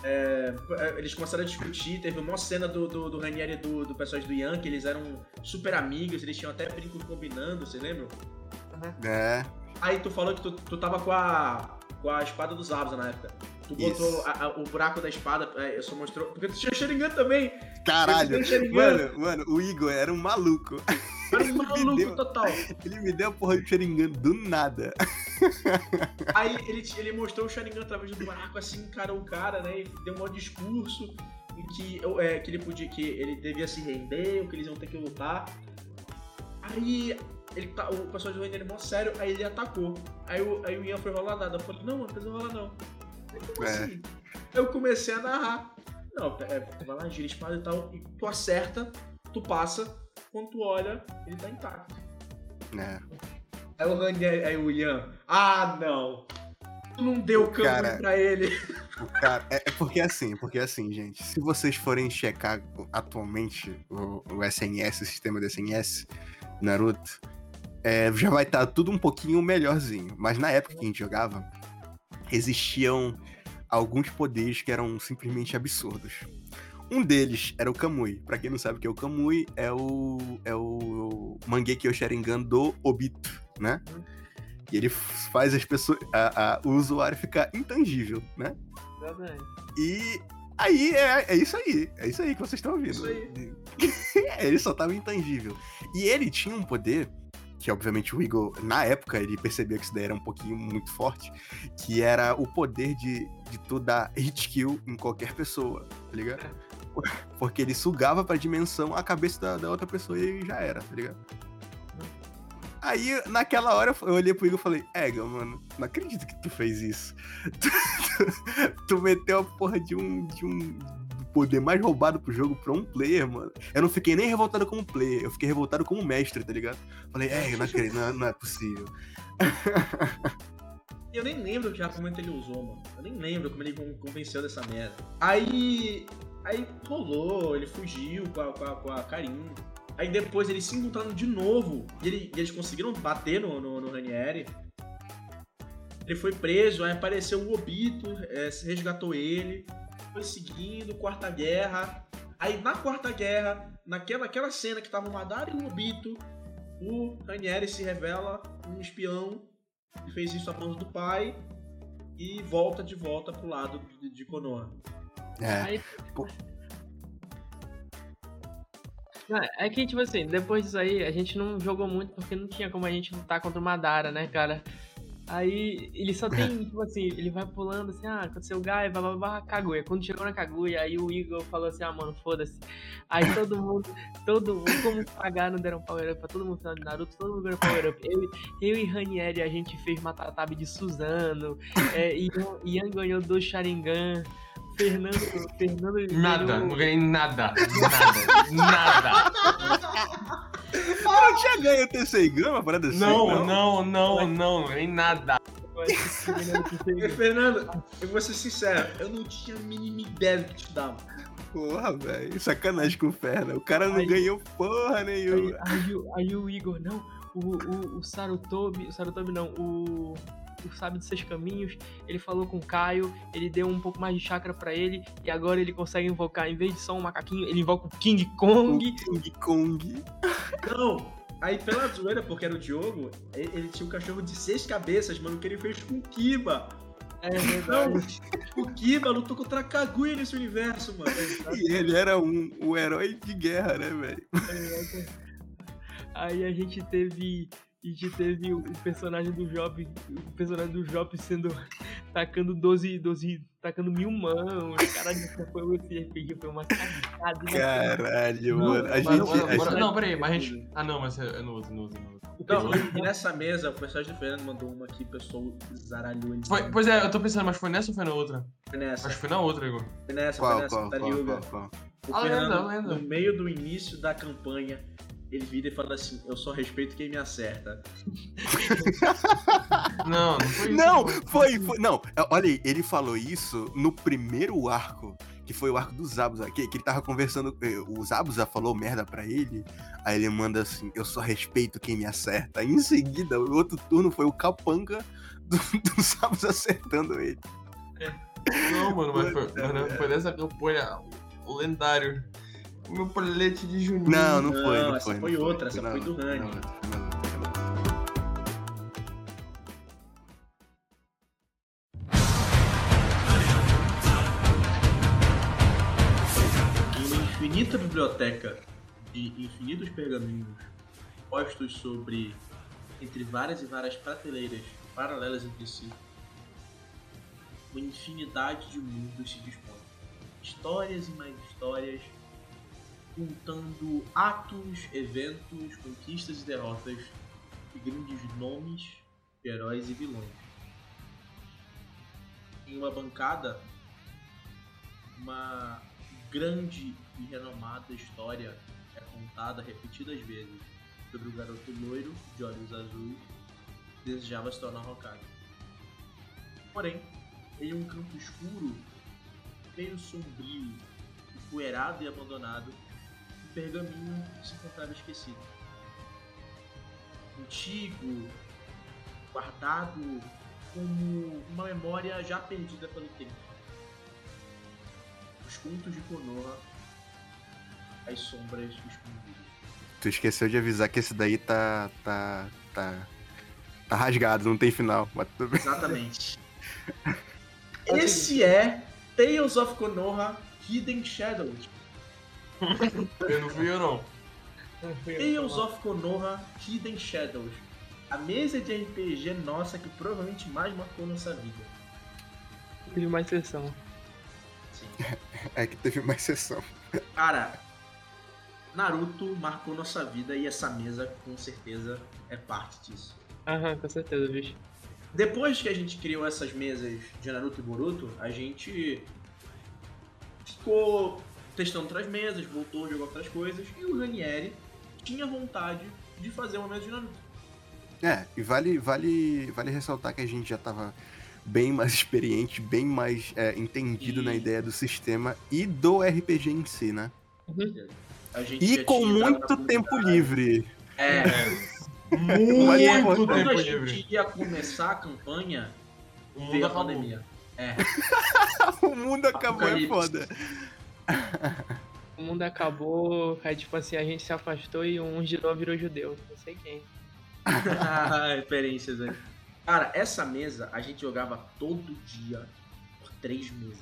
é, eles começaram a discutir, teve uma cena do, do, do Ranieri e do, do personagem do Ian, que eles eram super amigos, eles tinham até brinco combinando, você lembra? É, Aí tu falou que tu, tu tava com a, com a espada dos Zabuza na época. Tu botou a- a- o buraco da espada, é, eu só mostrou. Porque tu tinha o Sharingan também! caralho. Sharingan. Mano, mano, o Igor era um maluco. Era um maluco deu- total. Ele me deu a porra de Sharingan do nada. Aí ele, ele mostrou o Sharingan através do buraco, assim, encarou o cara, né? E deu um maior discurso em que, é, que ele podia, que ele devia se render, ou que eles iam ter que lutar. Aí ele tá, o pessoal de ele mó sério, aí ele atacou. Aí o, aí o Ian foi rolar nada. Eu falei, não, mano, não precisa rolar não. Aí, como É. assim? Eu comecei a narrar. Não, é, tu vai lá, gira espada e tal, e tu acerta, tu passa, quando tu olha, ele tá intacto. É. Aí o, Ranieri- aí o Ian, ah não, tu não deu câmbio Cara- pra ele. O cara, é, é porque assim, porque assim, gente, se vocês forem checar atualmente o, o SNS, o sistema do SNS, Naruto, é, já vai estar tudo um pouquinho melhorzinho. Mas na época que a gente jogava, existiam alguns poderes que eram simplesmente absurdos. Um deles era o Kamui. Pra quem não sabe o que é o Kamui, é o, é o Mangeki o Sharingan do Obito, né? E ele faz as pessoas, a- a- o usuário ficar intangível, né? Exatamente. E aí é, é isso aí. É isso aí que vocês estão ouvindo. Isso aí. Ele só tava intangível. E ele tinha um poder, que obviamente o Igor, na época, ele percebia que isso daí era um pouquinho muito forte, que era o poder de, de tu dar hit kill em qualquer pessoa, tá ligado? Porque ele sugava pra dimensão a cabeça da, da outra pessoa e já era, tá ligado? Aí, naquela hora, eu olhei pro Igor e falei, Ega, mano, não acredito que tu fez isso. Tu, tu- tu meteu a porra de um, de um poder mais roubado pro jogo pra um player, mano. Eu não fiquei nem revoltado como player, eu fiquei revoltado como mestre, tá ligado? Falei, é, não acredito, não, não é possível. Eu nem lembro que argumento ele usou, mano. Eu nem lembro como ele con- convenceu dessa merda. Aí. Aí rolou, ele fugiu com a, com a, com a Karin. Aí depois eles se encontraram de novo. E, ele- e eles conseguiram bater no, no, no Ranieri. Ele foi preso, aí apareceu o Obito, é, resgatou ele. Foi seguindo, Quarta Guerra. Aí na Quarta Guerra, naquela, naquela cena que tava o Madara e o Obito, o Ranieri se revela um espião ele fez isso a mão do pai e volta de volta pro lado de, de Konoha. É. Aí. É que, tipo assim, depois disso aí, a gente não jogou muito porque não tinha como a gente lutar contra o Madara, né, cara? Aí ele só tem, tipo assim, ele vai pulando assim, ah, aconteceu o Gai, blá blá blá, Kaguya. Quando chegou na Kaguya, aí o Igor falou assim, ah, mano, foda-se. Aí todo mundo, todo mundo, como pagar não deram power up pra todo mundo final de Naruto, todo mundo ganhou power up. Eu, eu e Ranieri, a gente fez Matatabi de Suzano, é, Ian, Ian ganhou dois Sharingan, Fernando, Fernando Nada, ganhou- não ganhei nada. Nada. Nada. Eu tinha ganho o Tenseigan, uma parada assim? Não, não, não, não, não ganhei nada. E, Fernando, eu vou ser sincero, eu não tinha a mínima ideia do que te dava. Porra, velho. Sacanagem com o Ferna. O cara não Aí- ganhou porra Aí, nenhuma. aí o- aí o Igor, não, o, o, o Sarutobi, o Sarutobi não, o, o Sábio dos Seis Caminhos, ele falou com o Caio, ele deu um pouco mais de chakra pra ele, e agora ele consegue invocar, em vez de só um macaquinho, ele invoca o King O Kong. King Kong. Não, aí pela zoeira, porque era o Diogo, ele, ele tinha um cachorro de seis cabeças, mano, que ele fez com o Kiba. É Não, verdade. o Kiba lutou contra a Kaguya nesse universo, mano. E ele era um, um herói de guerra, né, velho? Aí a gente teve. A gente teve o personagem do Job. O personagem do Job sendo. tacando 12. 12 tacando mil mãos. Caralho, foi esse RPG, foi uma cagada. né? Caralho, Não, mano. A gente. Bora, a bora, bora. gente- Não, peraí, mas a gente. Ah, não, mas é, é no outro, no outro, no outro. Então, e nessa mesa, o personagem do Fernando mandou uma que o pessoal zaralhou ele. Foi, pois é, eu tô pensando, mas foi nessa ou foi na outra? Foi nessa, Acho que foi na outra, Igor. foi nessa, Qual, foi nessa, qual, da qual, Ryuga. qual, qual? O Ah, lenda, Fernando, lenda. no meio do início da campanha, ele vira e fala assim: Eu só respeito quem me acerta. Não, não foi isso. Não, foi, foi. Não, é, olha aí, ele falou isso no primeiro arco, que foi o arco do Zabuza, que, que ele tava conversando. eh, O Zabuza falou merda pra ele, aí ele manda assim: Eu só respeito quem me acerta. Aí em seguida, o outro turno foi o capanga do, do Zabuza acertando ele. Não, mano, mas foi, Puta mas não, foi dessa campanha o lendário. O meu palete de Juninho. Não, não foi. Não, Não, essa foi, foi não outra, essa na foi do Rani. foi foi uma infinita biblioteca de infinitos pergaminhos, postos sobre entre várias e várias prateleiras paralelas entre si, uma infinidade de mundos se dispõe. Histórias e mais histórias, contando atos, eventos, conquistas e derrotas de grandes nomes de heróis e vilões. Em uma bancada, uma grande e renomada história é contada repetidas vezes sobre o garoto loiro de olhos azuis que desejava se tornar Hokage. Porém, em um campo escuro, meio sombrio, empoeirado e abandonado, pergaminho se encontrava esquecido. Antigo, guardado como uma memória já perdida pelo tempo. Os contos de Konoha, as sombras escondidas. Tu esqueceu de avisar que esse daí tá. tá. tá. tá rasgado, não tem final. Mas tudo bem. Exatamente. Esse é Tales of Konoha Hidden Shadows. Eu não fui eu, não. Tales of Konoha Hidden Shadows. A mesa de RPG nossa que provavelmente mais marcou nossa vida. Teve mais sessão. Sim. É que teve mais sessão. Cara, Naruto marcou nossa vida e essa mesa com certeza é parte disso. Aham, com certeza, bicho. Depois que a gente criou essas mesas de Naruto e Boruto, a gente ficou testando outras mesas, voltou a jogar outras coisas, e o Ranieri tinha vontade de fazer uma mesa de Naruto. É, e vale, vale, vale ressaltar que a gente já tava bem mais experiente, bem mais é, entendido E- na ideia do sistema e do RPG em si, né? A gente E com muito tempo livre. É, Mas é Muito importante. quando a tempo gente livre. ia começar a campanha, O mundo veio a acabou. pandemia. É, o mundo acabou, é foda. O mundo acabou, aí tipo assim, a gente se afastou e um girou virou judeu. Não sei quem. referências aí. Cara, essa mesa a gente jogava todo dia por três meses.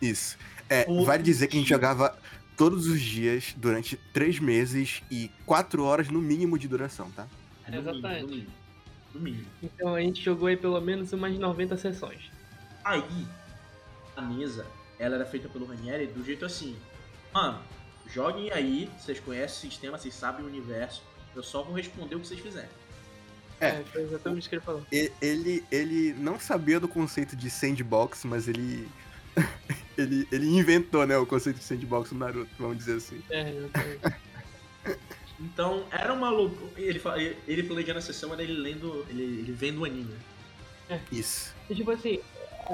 Isso. É, Todo vale dizer que a gente dia. jogava todos os dias durante três meses e quatro horas no mínimo de duração, tá? No Exatamente. No mínimo. No mínimo. Então a gente jogou aí pelo menos umas 90 sessões. Aí, a mesa, ela era feita pelo Ranieri do jeito assim. Mano, joguem aí, vocês conhecem o sistema, vocês sabem o universo. Eu só vou responder o que vocês fizerem. É. É, foi exatamente isso que ele falou. Ele, ele não sabia do conceito de sandbox, mas ele, ele, ele inventou, né, o conceito de sandbox no Naruto, vamos dizer assim. É, exatamente. Então, era uma loucura. Ele, ele planejando a sessão era ele lendo. Ele, ele vendo o anime. Isso. E, tipo assim,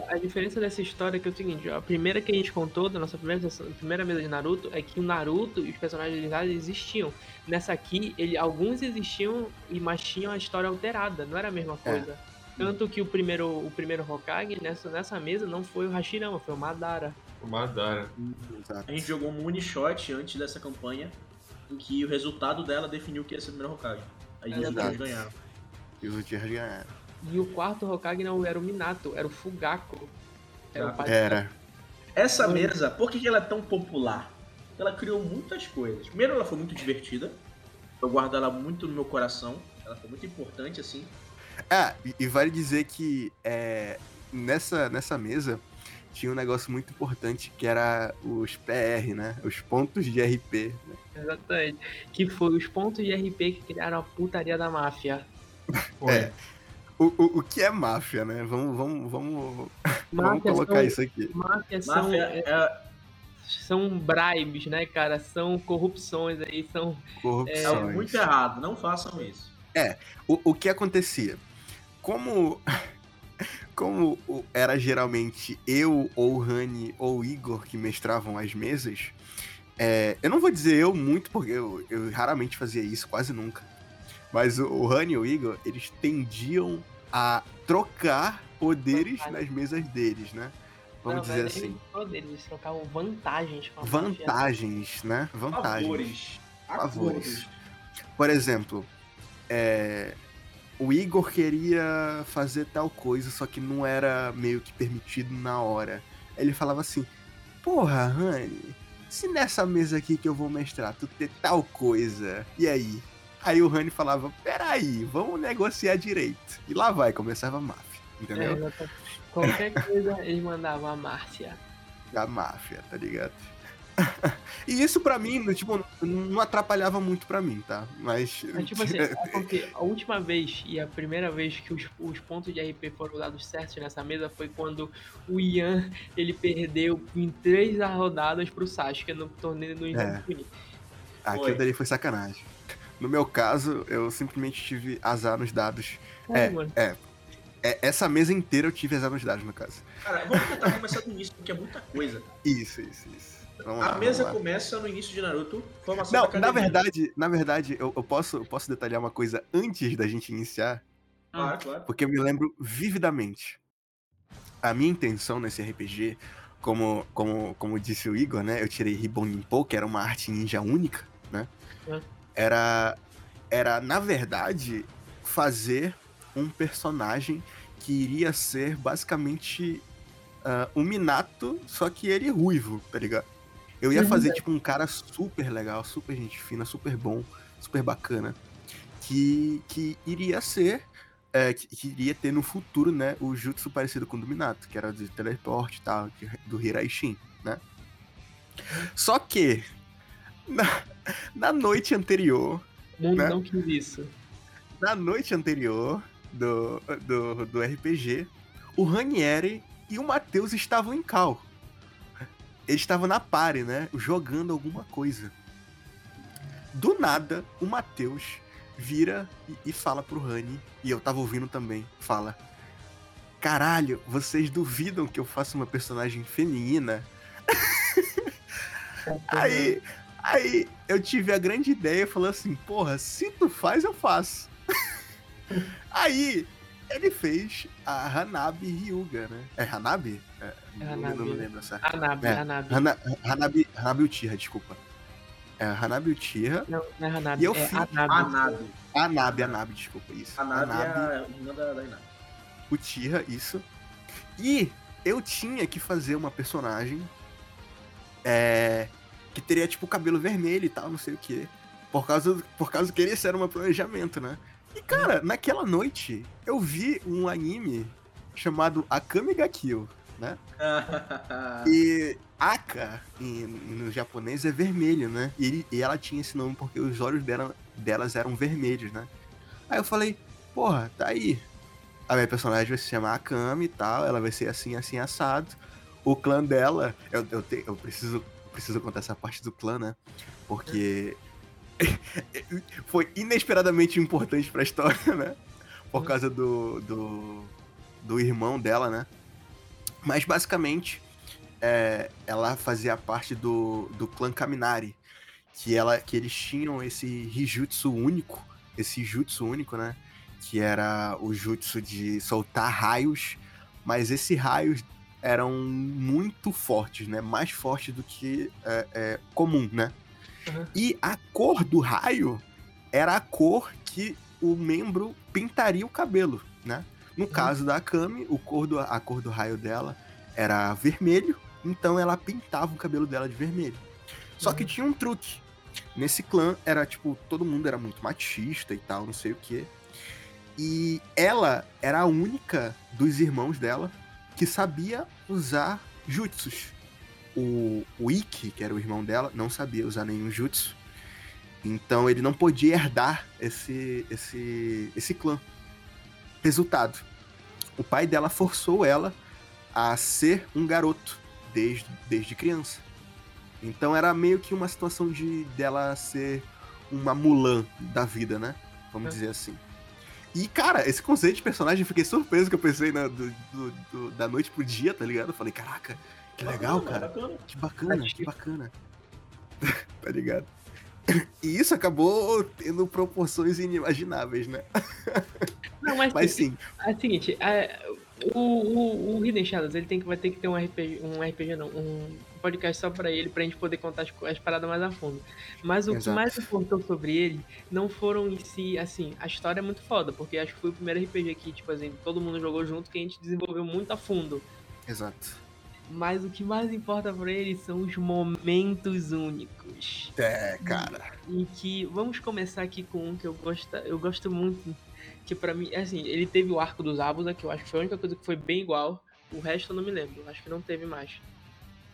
a, diferença dessa história é que é o seguinte, ó, a primeira que a gente contou da nossa primeira, sessão- primeira mesa de Naruto é que o Naruto e os personagens lá existiam. Nessa aqui, ele, alguns existiam, e mas tinham a história alterada, não era a mesma coisa. Tanto que o primeiro, o primeiro Hokage nessa, nessa mesa não foi o Hashirama, foi o Madara. O Madara. Exato. A gente jogou um one shot antes dessa campanha, em que o resultado dela definiu que ia ser o primeiro Hokage. Aí os outros ganharam. E os Uchiha ganharam. E o quarto Hokage não era o Minato, era o Fugaku. Era o Era. Essa mesa, por que ela é tão popular? Ela criou muitas coisas. Primeiro, ela foi muito divertida. Eu guardo ela muito no meu coração. Ela foi muito importante, assim. Ah, e, e vale dizer que é, nessa, nessa mesa tinha um negócio muito importante que era os PR, né? Os pontos de RP. né? Exatamente. Que foi os pontos de RP que criaram a putaria da máfia. Foi. É. O, o, o que é máfia, né? Vamos, vamos, vamos, vamos colocar são, isso aqui. máfia são, Máfia é, é, são bribes, né, cara? São corrupções aí, são. é Corrupções. muito errado. Não façam isso. O, o que acontecia? Como, como era geralmente eu, ou o Rani, ou o Igor que mestravam as mesas, é, eu não vou dizer eu muito, porque eu, eu raramente fazia isso, quase nunca. Mas o, o Rani e o Igor, eles tendiam a trocar poderes Vantagem. nas mesas deles, né? Vamos não, dizer não é nem assim. Poderes, eles trocavam vantagens. Vantagens, né? Vantagens. Favores. Favores. Por exemplo, é, o Igor queria fazer tal coisa, só que não era meio que permitido na hora. Ele falava assim: Porra, Rani, se nessa mesa aqui que eu vou mestrar tu ter tal coisa, e aí? Aí o Rani falava, peraí, vamos negociar direito. E lá vai, começava a máfia, É, entendeu? exatamente. Qualquer coisa eles mandavam a Márcia. A máfia, tá ligado? e isso pra mim, tipo, não atrapalhava muito pra mim, tá? Mas. Mas, tipo assim, é porque a última vez e a primeira vez que os, os pontos de RP foram dados certos nessa mesa foi quando o Ian ele perdeu em três rodadas pro Sasuke no torneio do Ian Kuni. Aquilo Foi. dali foi sacanagem. No meu caso, eu simplesmente tive azar nos dados. É, É, mano. é. É, essa mesa inteira eu tive azar nos dados, no caso. Cara, vamos tentar começar do início, porque é muita coisa. Isso, isso, isso. Vamos lá, A vamos mesa lá. começa no início de Naruto, formação Não, da na verdade, na verdade, eu, eu posso, eu posso detalhar uma coisa antes da gente iniciar, Claro, claro. porque eu me lembro vividamente. A minha intenção nesse RPG, como, como, como disse o Igor, né? Eu tirei Ribbon Nimpo, que era uma arte ninja única, né? É. Era, era, na verdade, fazer um personagem que iria ser basicamente ah, um Minato, só que ele ruivo, tá ligado? Eu ia Uhum. fazer, tipo, um cara super legal, super gente fina, super bom, super bacana, que, que iria ser, é, que, que iria ter no futuro, né, o jutsu parecido com o do Minato, que era de teleporte e tal, do Hiraishin, né? Só que, na, na noite anterior, O mundo né? não quis isso. na noite anterior do, do, do RPG, o Ranieri e o Matheus estavam em cal. Eles estavam na pare, né? Jogando alguma coisa. Do nada, o Matheus vira e, e fala pro Rani, e eu tava ouvindo também, fala: Caralho, vocês duvidam que eu faça uma personagem feminina? Aí, aí eu tive a grande ideia, falou assim, porra, se tu faz, eu faço. aí ele fez a Hanabi Ryuga, né? É Hanabi? É, não- Hanabi. Não me lembro certo. Hanabi, É, Hanabi. Hana, Hanabi, Hanabi Uchiha, desculpa. É Hanabi Uchiha. Não, não é Hanabi, E eu é fiz- Anabi. Anabi. Anabi, Anabi, desculpa, isso. Anabi é a irmã da, da Inabi. Uchiha, isso. E eu tinha que fazer uma personagem é, que teria, tipo, cabelo vermelho e tal, não sei o quê. Por causa, por causa que esse era um planejamento, né? E, cara, naquela noite, eu vi um anime chamado Akame ga Kill, né? E Aka, em- no japonês, é vermelho, né? E, e ela tinha esse nome porque os olhos dela, delas eram vermelhos, né? Aí eu falei, porra, tá aí. A minha personagem vai se chamar Akame e tal, ela vai ser assim, assim, assado. O clã dela, eu, eu, te- eu preciso, preciso contar essa parte do clã, né? Porque foi inesperadamente importante pra história, né? Por causa do, do, do irmão dela, né? Mas basicamente, é, ela fazia parte do, do clã Kaminari, que, ela, que eles tinham esse Hijutsu único, esse jutsu único, né? Que era o jutsu de soltar raios, mas esses raios eram muito fortes, né? Mais fortes do que é, é, comum, né? Uhum. E a cor do raio era a cor que o membro pintaria o cabelo, né? No caso da Akami, o cor do, a cor do raio dela era vermelho, então ela pintava o cabelo dela de vermelho. Só que tinha um truque. Nesse clã era tipo, todo mundo era muito machista e tal, não sei o quê. E ela era a única dos irmãos dela que sabia usar jutsus. O, o Ikki, que era o irmão dela, não sabia usar nenhum jutsu. Então ele não podia herdar esse, esse, esse clã. Resultado: o pai dela forçou ela a ser um garoto desde, desde criança. Então era meio que uma situação de dela ser uma Mulan da vida, né? Vamos É. dizer assim. E, cara, esse conceito de personagem, eu fiquei surpreso que eu pensei na- do- do- do- da noite pro dia, tá ligado? Eu falei, caraca, que legal, cara. bacana. Que bacana, que bacana. tá ligado? E isso acabou tendo proporções inimagináveis, né? Não, mas, Mas sim, sim, é o seguinte, é, o, o, o Hidden Shadows, ele tem que, vai ter que ter um RPG, um RPG não, um podcast só pra ele, pra gente poder contar as, as paradas mais a fundo. Mas o que Exato. mais importou sobre ele não foram em si, assim, a história é muito foda, porque acho que foi o primeiro RPG que, tipo assim, todo mundo jogou junto, que a gente desenvolveu muito a fundo. exato. Mas o que mais importa pra ele são os momentos únicos. É, cara. Em que. Vamos começar aqui com um que eu gosto, eu gosto muito. Que pra mim, assim, ele teve o arco dos Abusa, que eu acho que foi a única coisa que foi bem igual. O resto eu não me lembro. Acho que não teve mais.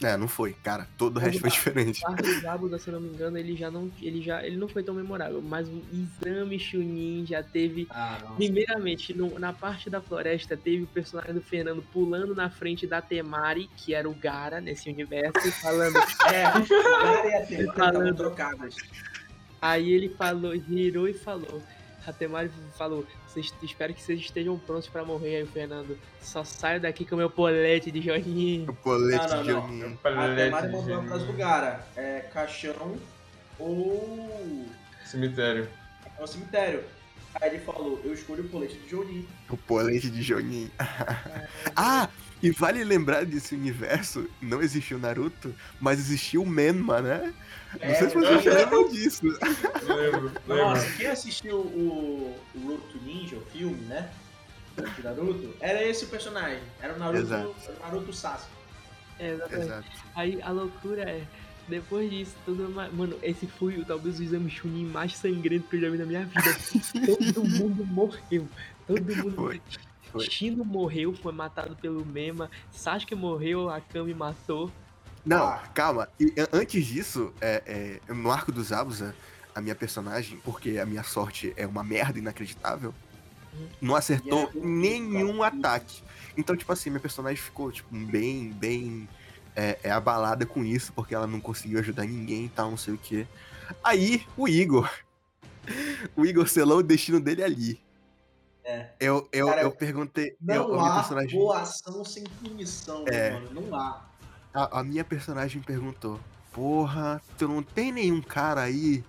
É, não foi, cara. Todo o resto foi diferente. O Abusa, se eu não me engano, ele já não. Ele já. Ele não foi tão memorável. Mas o exame Chunin já teve. Ah. Primeiramente, no- na parte da floresta, teve o personagem do Fernando pulando na frente da Temari, que era o Gara nesse universo, e falando. É, cara e a Temari Falando. trocadas. Aí ele falou, girou e falou. A Temari falou: "Vocês- espero que vocês estejam prontos pra morrer. Aí o Fernando, só saio daqui com meu polete de joguinho. O polete Não, não, de não. Joninho. A Temari mandou uma frase do Gara. É caixão ou Cemitério. é o cemitério. Aí ele falou, eu escolho o colete de Jonin. O polete de Joninho. ah, e vale lembrar desse universo, não existiu Naruto, mas existiu o Menma, né? Não sei se vocês é. lembram disso. Lembro, lembro. Nossa, quem assistiu o, o Road to Ninja, o filme, né? De Naruto, era esse o personagem. Era o Naruto, Exato. o Naruto Sasuke. É, exatamente. Exato. Aí a loucura é. Depois disso, tudo mais. Mano, esse foi talvez o exame Chunin mais sangrento que eu já vi na minha vida. Todo mundo morreu. Todo mundo Foi, morreu. Foi. Shino morreu, foi matado pelo Mema. Sasuke morreu, a Kami matou. Não, Ah. calma. E, antes disso, é, é, no arco dos Abusa, a minha personagem, porque a minha sorte é uma merda inacreditável, não acertou é- nenhum ataque. Então, tipo assim, minha personagem ficou, tipo, bem, bem é, é, abalada com isso, porque ela não conseguiu ajudar ninguém e tal, não sei o quê. Aí, o Igor. O Igor selou o destino dele ali. É. Eu, eu, Cara, eu perguntei. eu, Não minha há personagem. boa ação sem punição, É. mano. Não há. A, a minha personagem perguntou: Porra, tu não tem nenhum cara aí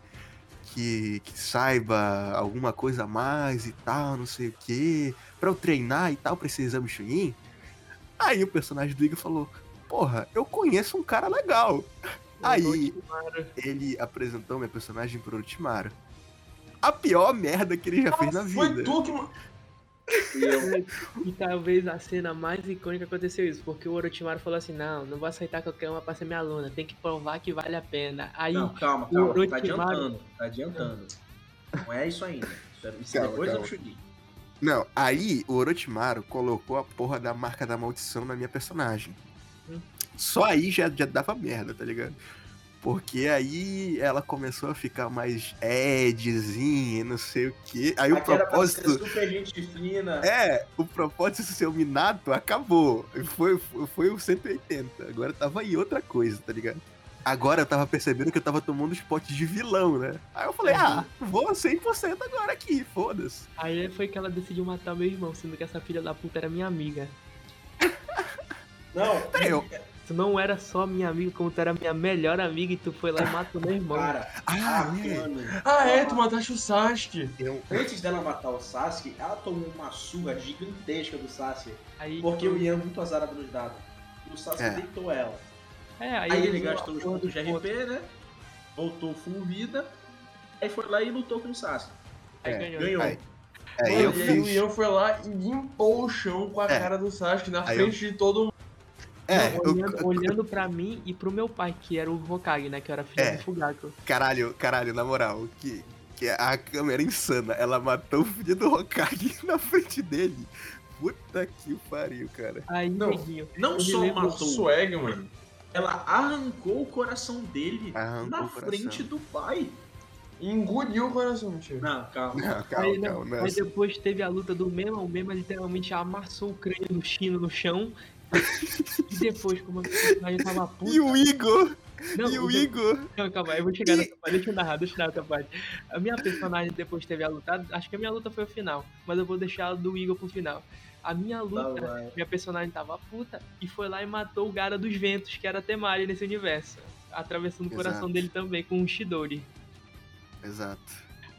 que, que saiba alguma coisa a mais e tal, não sei o quê, pra eu treinar e tal pra esse exame Chunin? Aí o personagem do Igor falou: Porra, eu conheço um cara legal. Aí ele apresentou minha personagem pro Orochimaru. A pior merda que ele já fez na Foi vida. tu que. E eu, E talvez a cena mais icônica aconteceu isso, porque o Orochimaru falou assim: não, não vou aceitar qualquer uma pra ser minha aluna, tem que provar que vale a pena. Aí não, calma, o calma. Tá Orochimaru- adiantando. Tá adiantando. Não é isso ainda. Isso é Calma, depois calma. do Chunin. Não, aí o Orochimaru colocou a porra da marca da maldição na minha personagem. Hum. Só aí já, já dava merda, tá ligado? Porque aí ela começou a ficar mais edzinha, não sei o quê. Aí o Aqui propósito. super gente fina. É, o propósito de ser o Minato acabou. Foi, foi, foi o 180. Agora tava em outra coisa, tá ligado? Agora eu tava percebendo que eu tava tomando os potes de vilão, né? Aí eu falei, Uhum. ah, vou 100% agora aqui, foda-se. Aí foi que ela decidiu matar meu irmão, sendo que essa filha da puta era minha amiga. Não, Peraí, eu- Tu não era só minha amiga, como tu era minha melhor amiga e tu foi lá e matou meu irmão. cara, Ah, a é. Ah, é, tu mataste o Sasuke. Eu, antes dela matar o Sasuke, ela tomou uma surra gigantesca do Sasuke. Aí, Porque o Ian é muito azarado nos dados. O Sasuke É. deitou ela. É, aí, Aí, ele gastou os pontos de. RP, né? Voltou full vida. Aí foi lá e lutou com o Sasuke. Aí É, ganhou. Ganhou. Aí, é, Mano, eu e aí o fiz. Ian foi lá e limpou o chão com a É. cara do Sasuke na Aí eu- frente de todo mundo. É, Não, eu- olhando, olhando pra mim e pro meu pai, que era o Hokage, né? Que era filho É. do Fugaku. Caralho, caralho, na moral, que, que a câmera insana, ela matou o filho do Hokage na frente dele. Puta que pariu, cara. Aí, Não. neguinho. Não só lembro- matou, Swag, mano. ela arrancou o coração dele Arrancou na o frente do pai. Engoliu o coração, mentira. Não, calma. Não, calma, Aí, não, calma. não, aí depois teve a luta do Mema, o Mema literalmente amassou o crânio do Chino no chão. E depois, como a personagem tava puta. E o Igor! Não, e o Igor! Não, calma, eu vou chegar E- nessa parte, deixa eu narrar, deixa eu narrar essa parte. A minha personagem depois teve a luta, acho que a minha luta foi o final, mas eu vou deixar a do Igor pro final. A minha Tá, luta, minha personagem tava puta e foi lá e matou o Gara dos Ventos, que era Temari nesse universo. Atravessando o coração Exato. dele também, com um Shidori. Exato.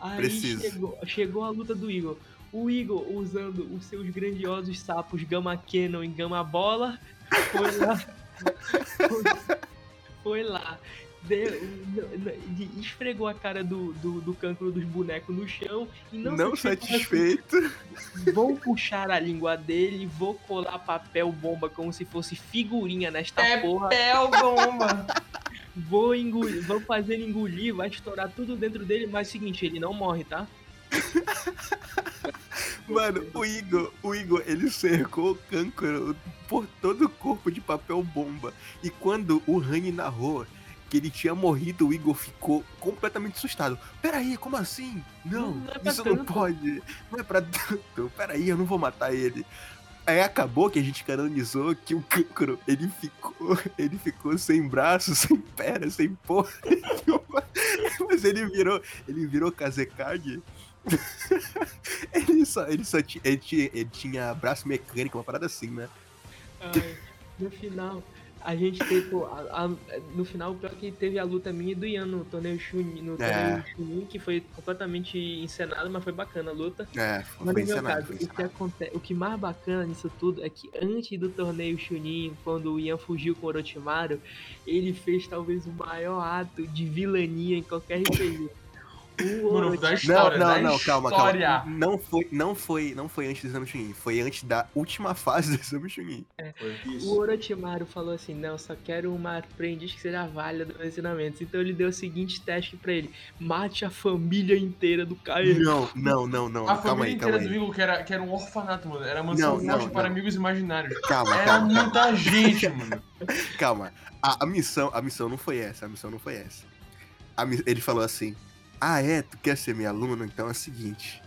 Aí Preciso. chegou, chegou a luta do Igor. O Igor, usando os seus grandiosos sapos Gama Cannon e Gama Bola, foi lá. foi, foi lá deu- esfregou a cara do, do, do cancro dos bonecos no chão e não, Não satisfeito. Vou puxar a língua dele, vou colar papel bomba como se fosse figurinha nesta É porra. Pel bomba! Vou engolir, vou fazer ele engolir, vai estourar tudo dentro dele, mas é o seguinte, ele não morre, tá? Mano, o Igor, o Igor, ele cercou o Câncaro por todo o corpo de papel bomba. E quando o Rani narrou que ele tinha morrido, o Igor ficou completamente assustado. Peraí, como assim? Não, Não é isso não tanto." pode. Não é pra tanto. Peraí, eu não vou matar ele. Aí acabou que a gente canonizou que o Câncaro, ele ficou, ele ficou sem braço, sem perna, sem porra. Mas ele virou, ele virou Kazekage. ele só, ele só tinha, ele ele tinha braço mecânico, uma parada assim, né? Ai, no final, a gente teve. pô, a- a- no final, pior que teve a luta minha e do Ian no torneio Chunin, no É. torneio Chunin, que foi completamente encenado, mas foi bacana a luta. É, Mas foi no meu encenado, caso, o que, encenado. aconte... o que mais bacana nisso tudo é que antes do torneio Chunin, quando o Ian fugiu com o Orochimaru, ele fez talvez o maior ato de vilania em qualquer RPG. O Mano, da história, Não, não, não, calma, história. calma. Não foi, não foi, não foi antes do Exame Chunin, foi antes da última fase do Exame Chunin. O Isso. Orochimaru falou assim: Não, só quero uma aprendiz que seja válida dos ensinamentos. Então ele deu o seguinte teste pra ele: Mate a família inteira do Kairi. Não, não, não, não. A calma família aí, calma inteira do aí. Igor, que era, que era um orfanato, mano. Era mansão Não, não, para não. amigos imaginários. Calma, Era calma, calma. muita gente, mano. Calma. A, a missão, a missão não foi essa, a missão não foi essa. A ele falou assim: "Ah, é, tu quer ser meu aluno? Então é o seguinte: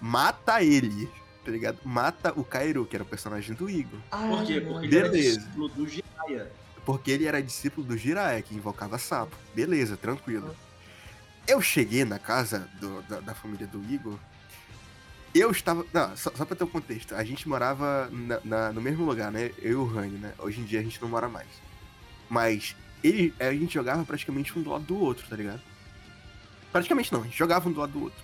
mata ele." Tá ligado? Mata o Kairu, que era o personagem do Igor. Por quê? Porque ele era Beleza. discípulo do Jiraiya. Porque ele era discípulo do Jiraiya, que invocava sapo. Beleza, tranquilo. Eu cheguei na casa do- da, da família do Igor. Eu estava. Não, só, só pra ter um contexto. A gente morava na- na- no mesmo lugar, né? Eu e o Rani, né? Hoje em dia a gente não mora mais. Mas ele, a gente jogava praticamente um do lado do outro, tá ligado? Praticamente não, a gente jogava um do lado do outro.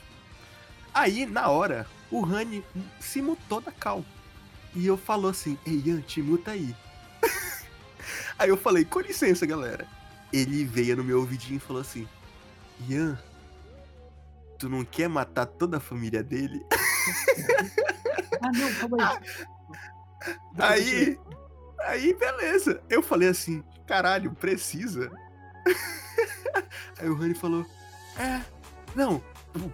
Aí, na hora, o Rani se mutou da cal. E eu falou assim, ei Ian, te muta aí. aí eu falei, com licença, galera. Ele veio no meu ouvidinho e falou assim, Ian, tu não quer matar toda a família dele? Ah, não, calma aí. Aí, aí, beleza. Eu falei assim, caralho, precisa? aí o Rani falou, é, não,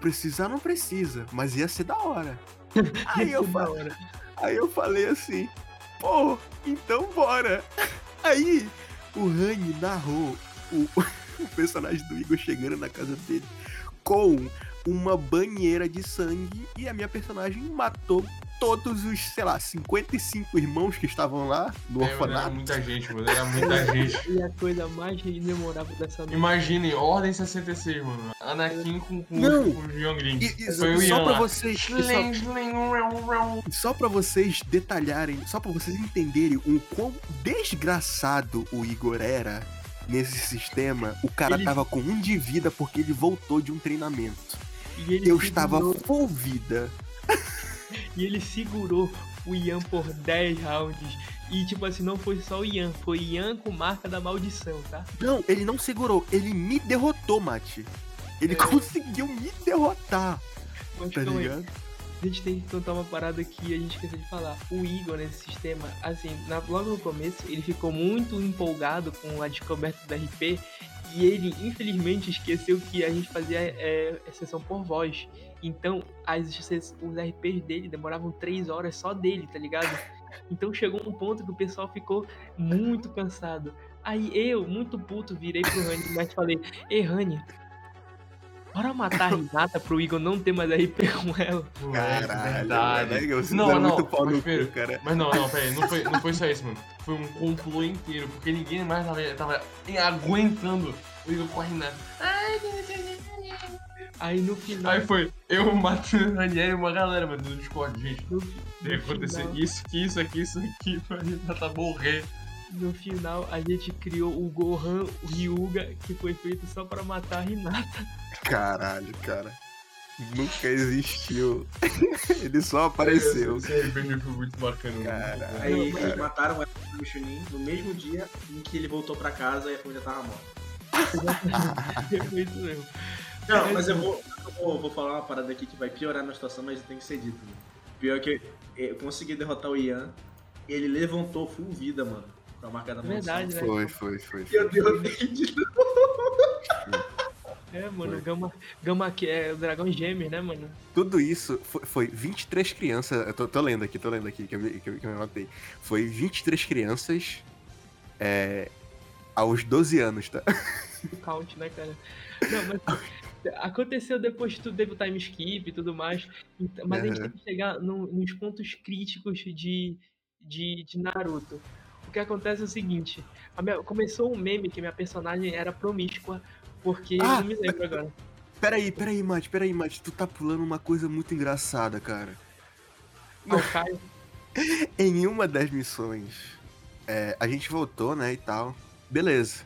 precisar não precisa, mas ia ser da hora. Aí eu, Isso da fa- hora. aí eu falei assim, pô, então bora. Aí o Rani narrou o, o personagem do Igor chegando na casa dele com uma banheira de sangue e a minha personagem matou todos os, sei lá, 55 irmãos que estavam lá no É, mano, era orfanato. muita gente, mano. Era muita gente. E a coisa mais memorável dessa noite. Imaginem, Ordem 66, mano. Anakin com, com, Não. com o e Foi o só Ian pra lá. vocês, e só, só para vocês detalharem, só pra vocês entenderem o quão desgraçado o Igor era nesse sistema, o cara Ele- tava com um de vida porque ele voltou de um treinamento. E ele Eu estava full vida. E ele segurou o Ian por 10 rounds. E tipo assim, não foi só o Ian, foi Ian com marca da maldição, tá? Não, ele não segurou, ele me derrotou, Mate. Ele É. conseguiu me derrotar, Mas tá calma aí, ligado? a gente tem que contar uma parada que a gente esqueceu de falar. O Igor nesse sistema, assim, na- logo no começo, ele ficou muito empolgado com a descoberta do RP. E ele, infelizmente, esqueceu que a gente fazia é, exceção por voz. Então, as, os RPs dele demoravam 3 horas só dele, tá ligado? Então chegou um ponto que o pessoal ficou muito cansado. Aí eu, muito puto, virei pro Rani e falei: Ei, Rani, bora matar a Renata pro Igor não ter mais RP com ela. Caralho, verdade. velho, você Não, dá não, muito pau mas no pera. cara. Mas não, não, pera aí, não foi, não foi só isso, mano. Foi um complô inteiro, porque ninguém mais tava, tava aguentando o Igor com a Renata. Aí no final. Aí foi eu, o Matheus, o Ranieri e uma galera, mano, no Discord, gente. no, Tem que no acontecer isso, que isso aqui, isso aqui, pra Renata morrer. No final, a gente criou o Gohan o Ryuga, que foi feito só pra matar a Renata. Caralho, cara. Nunca existiu. ele só apareceu. Esse RPG foi muito bacana. Muito bom. Aí Não, eles mataram o Chunin no mesmo dia em que ele voltou pra casa e a família tava morta. Foi isso mesmo. Não, mas eu vou, eu vou, vou falar uma parada aqui que vai piorar na situação, mas tem que ser dito. Né? Pior que eu consegui derrotar o Ian, ele levantou full vida, mano. Com a marca da Verdade, né? Foi, foi, foi. E eu foi. derrotei de novo. É, mano, Foi. Gama, Gama que é o dragão gêmeos, né, mano? Tudo isso foi, foi 23 crianças. Eu tô, tô lendo aqui, tô lendo aqui, que eu, me- que eu, que eu me anotei. Foi 23 crianças é, aos 12 anos, tá? O count, né, cara? Não, mas aconteceu depois que tudo teve o time skip e tudo mais. Mas a gente tem que chegar no- nos pontos críticos de, de, de Naruto. O que acontece é o seguinte: minha- começou um meme que minha personagem era promíscua, porque Ah! não me lembro agora. Peraí, peraí, Mate, peraí, Mate. Tu tá pulando uma coisa muito engraçada, cara. Ah, o Caio. Em uma das missões, é, a gente voltou, né, e tal. Beleza.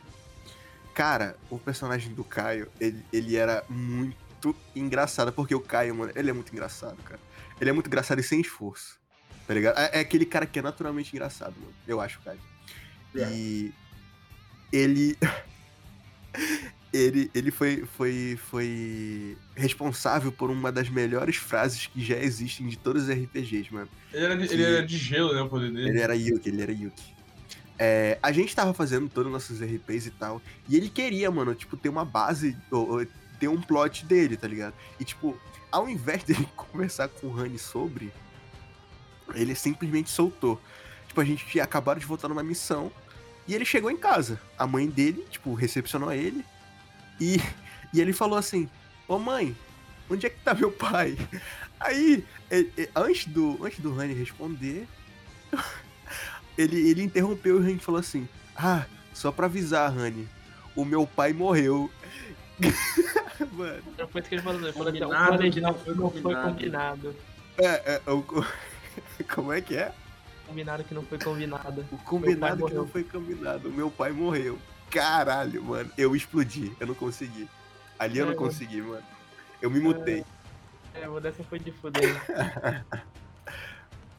Cara, o personagem do Caio, ele, ele era muito engraçado, porque o Caio, mano, ele é muito engraçado, cara. Ele é muito engraçado e sem esforço. Tá ligado? É, é aquele cara que é naturalmente engraçado, mano. Eu acho, Caio. E ele. Ele, ele foi, foi, foi responsável por uma das melhores frases que já existem de todos os RPGs, mano. Ele era, de, Que- ele era de gelo, né? O poder dele. Ele era Yuki, ele era Yuki. É, a gente tava fazendo todos os nossos RPs e tal. E ele queria, mano, tipo, ter uma base, ou, ou ter um plot dele, tá ligado? E, tipo, ao invés dele conversar com o Honey sobre, ele simplesmente soltou. Tipo, a gente tinha acabado de voltar numa missão. E ele chegou em casa. A mãe dele, tipo, recepcionou ele. E, e ele falou assim: Ô mãe, onde é que tá meu pai? Aí, ele- ele- antes do, antes do Honey responder, ele, ele interrompeu e o Hank falou assim: Ah, só pra avisar, Honey, o meu pai morreu. Mano, isso que ele falou, não. Ele falou que o Combinado planejamento não foi não foi combinado. combinado. é, é, o- como é que é? Combinado que não foi combinado. O combinado que morreu. não foi combinado. O meu pai morreu. Caralho, mano. Eu explodi. Eu não consegui. Ali eu É, não mano. consegui, mano. Eu me mutei. É, o dessa foi de fuder.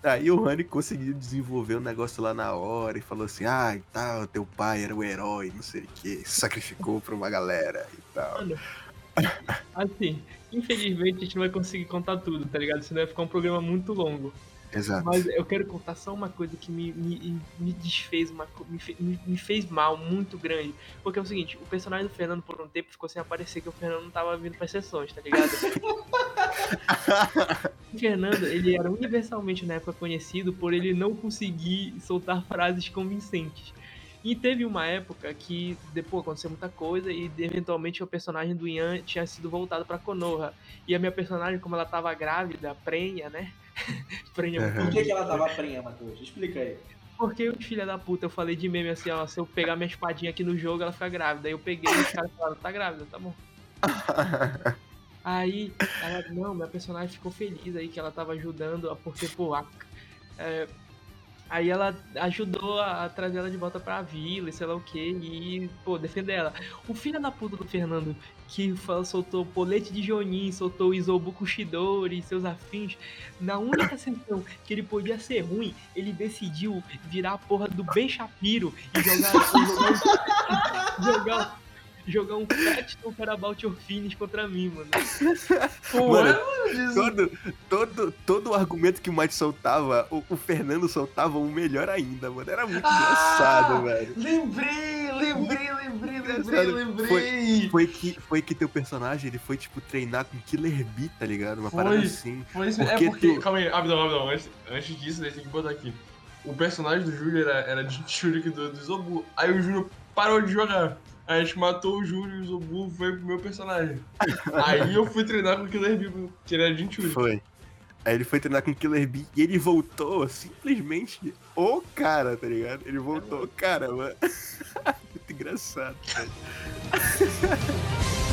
Aí o Rani conseguiu desenvolver o negócio lá na hora e falou assim: ah, e tal, teu pai era o herói, não sei o que, sacrificou pra uma galera e tal. Mano, assim, infelizmente a gente não vai conseguir contar tudo, tá ligado? Senão vai ficar um programa muito longo. Exato. Mas eu quero contar só uma coisa que me, me, me desfez, uma, me, me, fez mal muito grande. Porque é o seguinte, o personagem do Fernando por um tempo ficou sem aparecer, que o Fernando não tava vindo pras sessões, tá ligado? o Fernando, ele era universalmente na época conhecido por ele não conseguir soltar frases convincentes. E teve uma época que depois aconteceu muita coisa e eventualmente o personagem do Ian tinha sido voltado pra Konoha. E a minha personagem, como ela tava grávida, prenha, né? prenha Uhum. Por que, que ela tava prenha, Matheus? Explica aí. porque os filha da puta, eu falei de meme assim, ó, se eu pegar minha espadinha aqui no jogo, ela fica grávida. Aí eu peguei e os caras falaram, tá grávida, tá bom. Aí, ela, não, minha personagem ficou feliz aí que ela tava ajudando, porque, pô, a- é, aí ela ajudou a, a trazer ela de volta pra vila e sei lá o que, e, pô, defender ela. O filho da puta do Fernando, que fa- soltou polete de Jonin, soltou o Isobuku Shidori e seus afins, na única sessão que ele podia ser ruim, ele decidiu virar a porra do Ben Shapiro e jogar, jogar, jogar, jogar um Fat para About Your Finish contra mim, mano. Pô, Mano, é, todo, todo, todo o argumento que o Mike soltava, o, o Fernando soltava o melhor ainda, mano. Era muito Ah! engraçado, velho. Lembrei, lembrei, lembrei, lembrei, lembrei. Foi que, foi que teu personagem, ele foi, tipo, treinar com Killer Bee, tá ligado? Uma Foi. parada assim. Foi isso mesmo. Porque É porque. tu- Calma aí, rapidão, rapidão. Antes, antes disso, tem que botar aqui. O personagem do Júlio era, era de Shuriken do, do Zobu. Aí o Júlio parou de jogar. A gente matou o Júlio o Zobu foi pro meu personagem. Aí eu fui treinar com o Killer Bee, que era de Jinchuri. Foi. Aí ele foi treinar com Killer Bee e ele voltou simplesmente o cara, tá ligado? Ele voltou o cara, mano. Muito engraçado.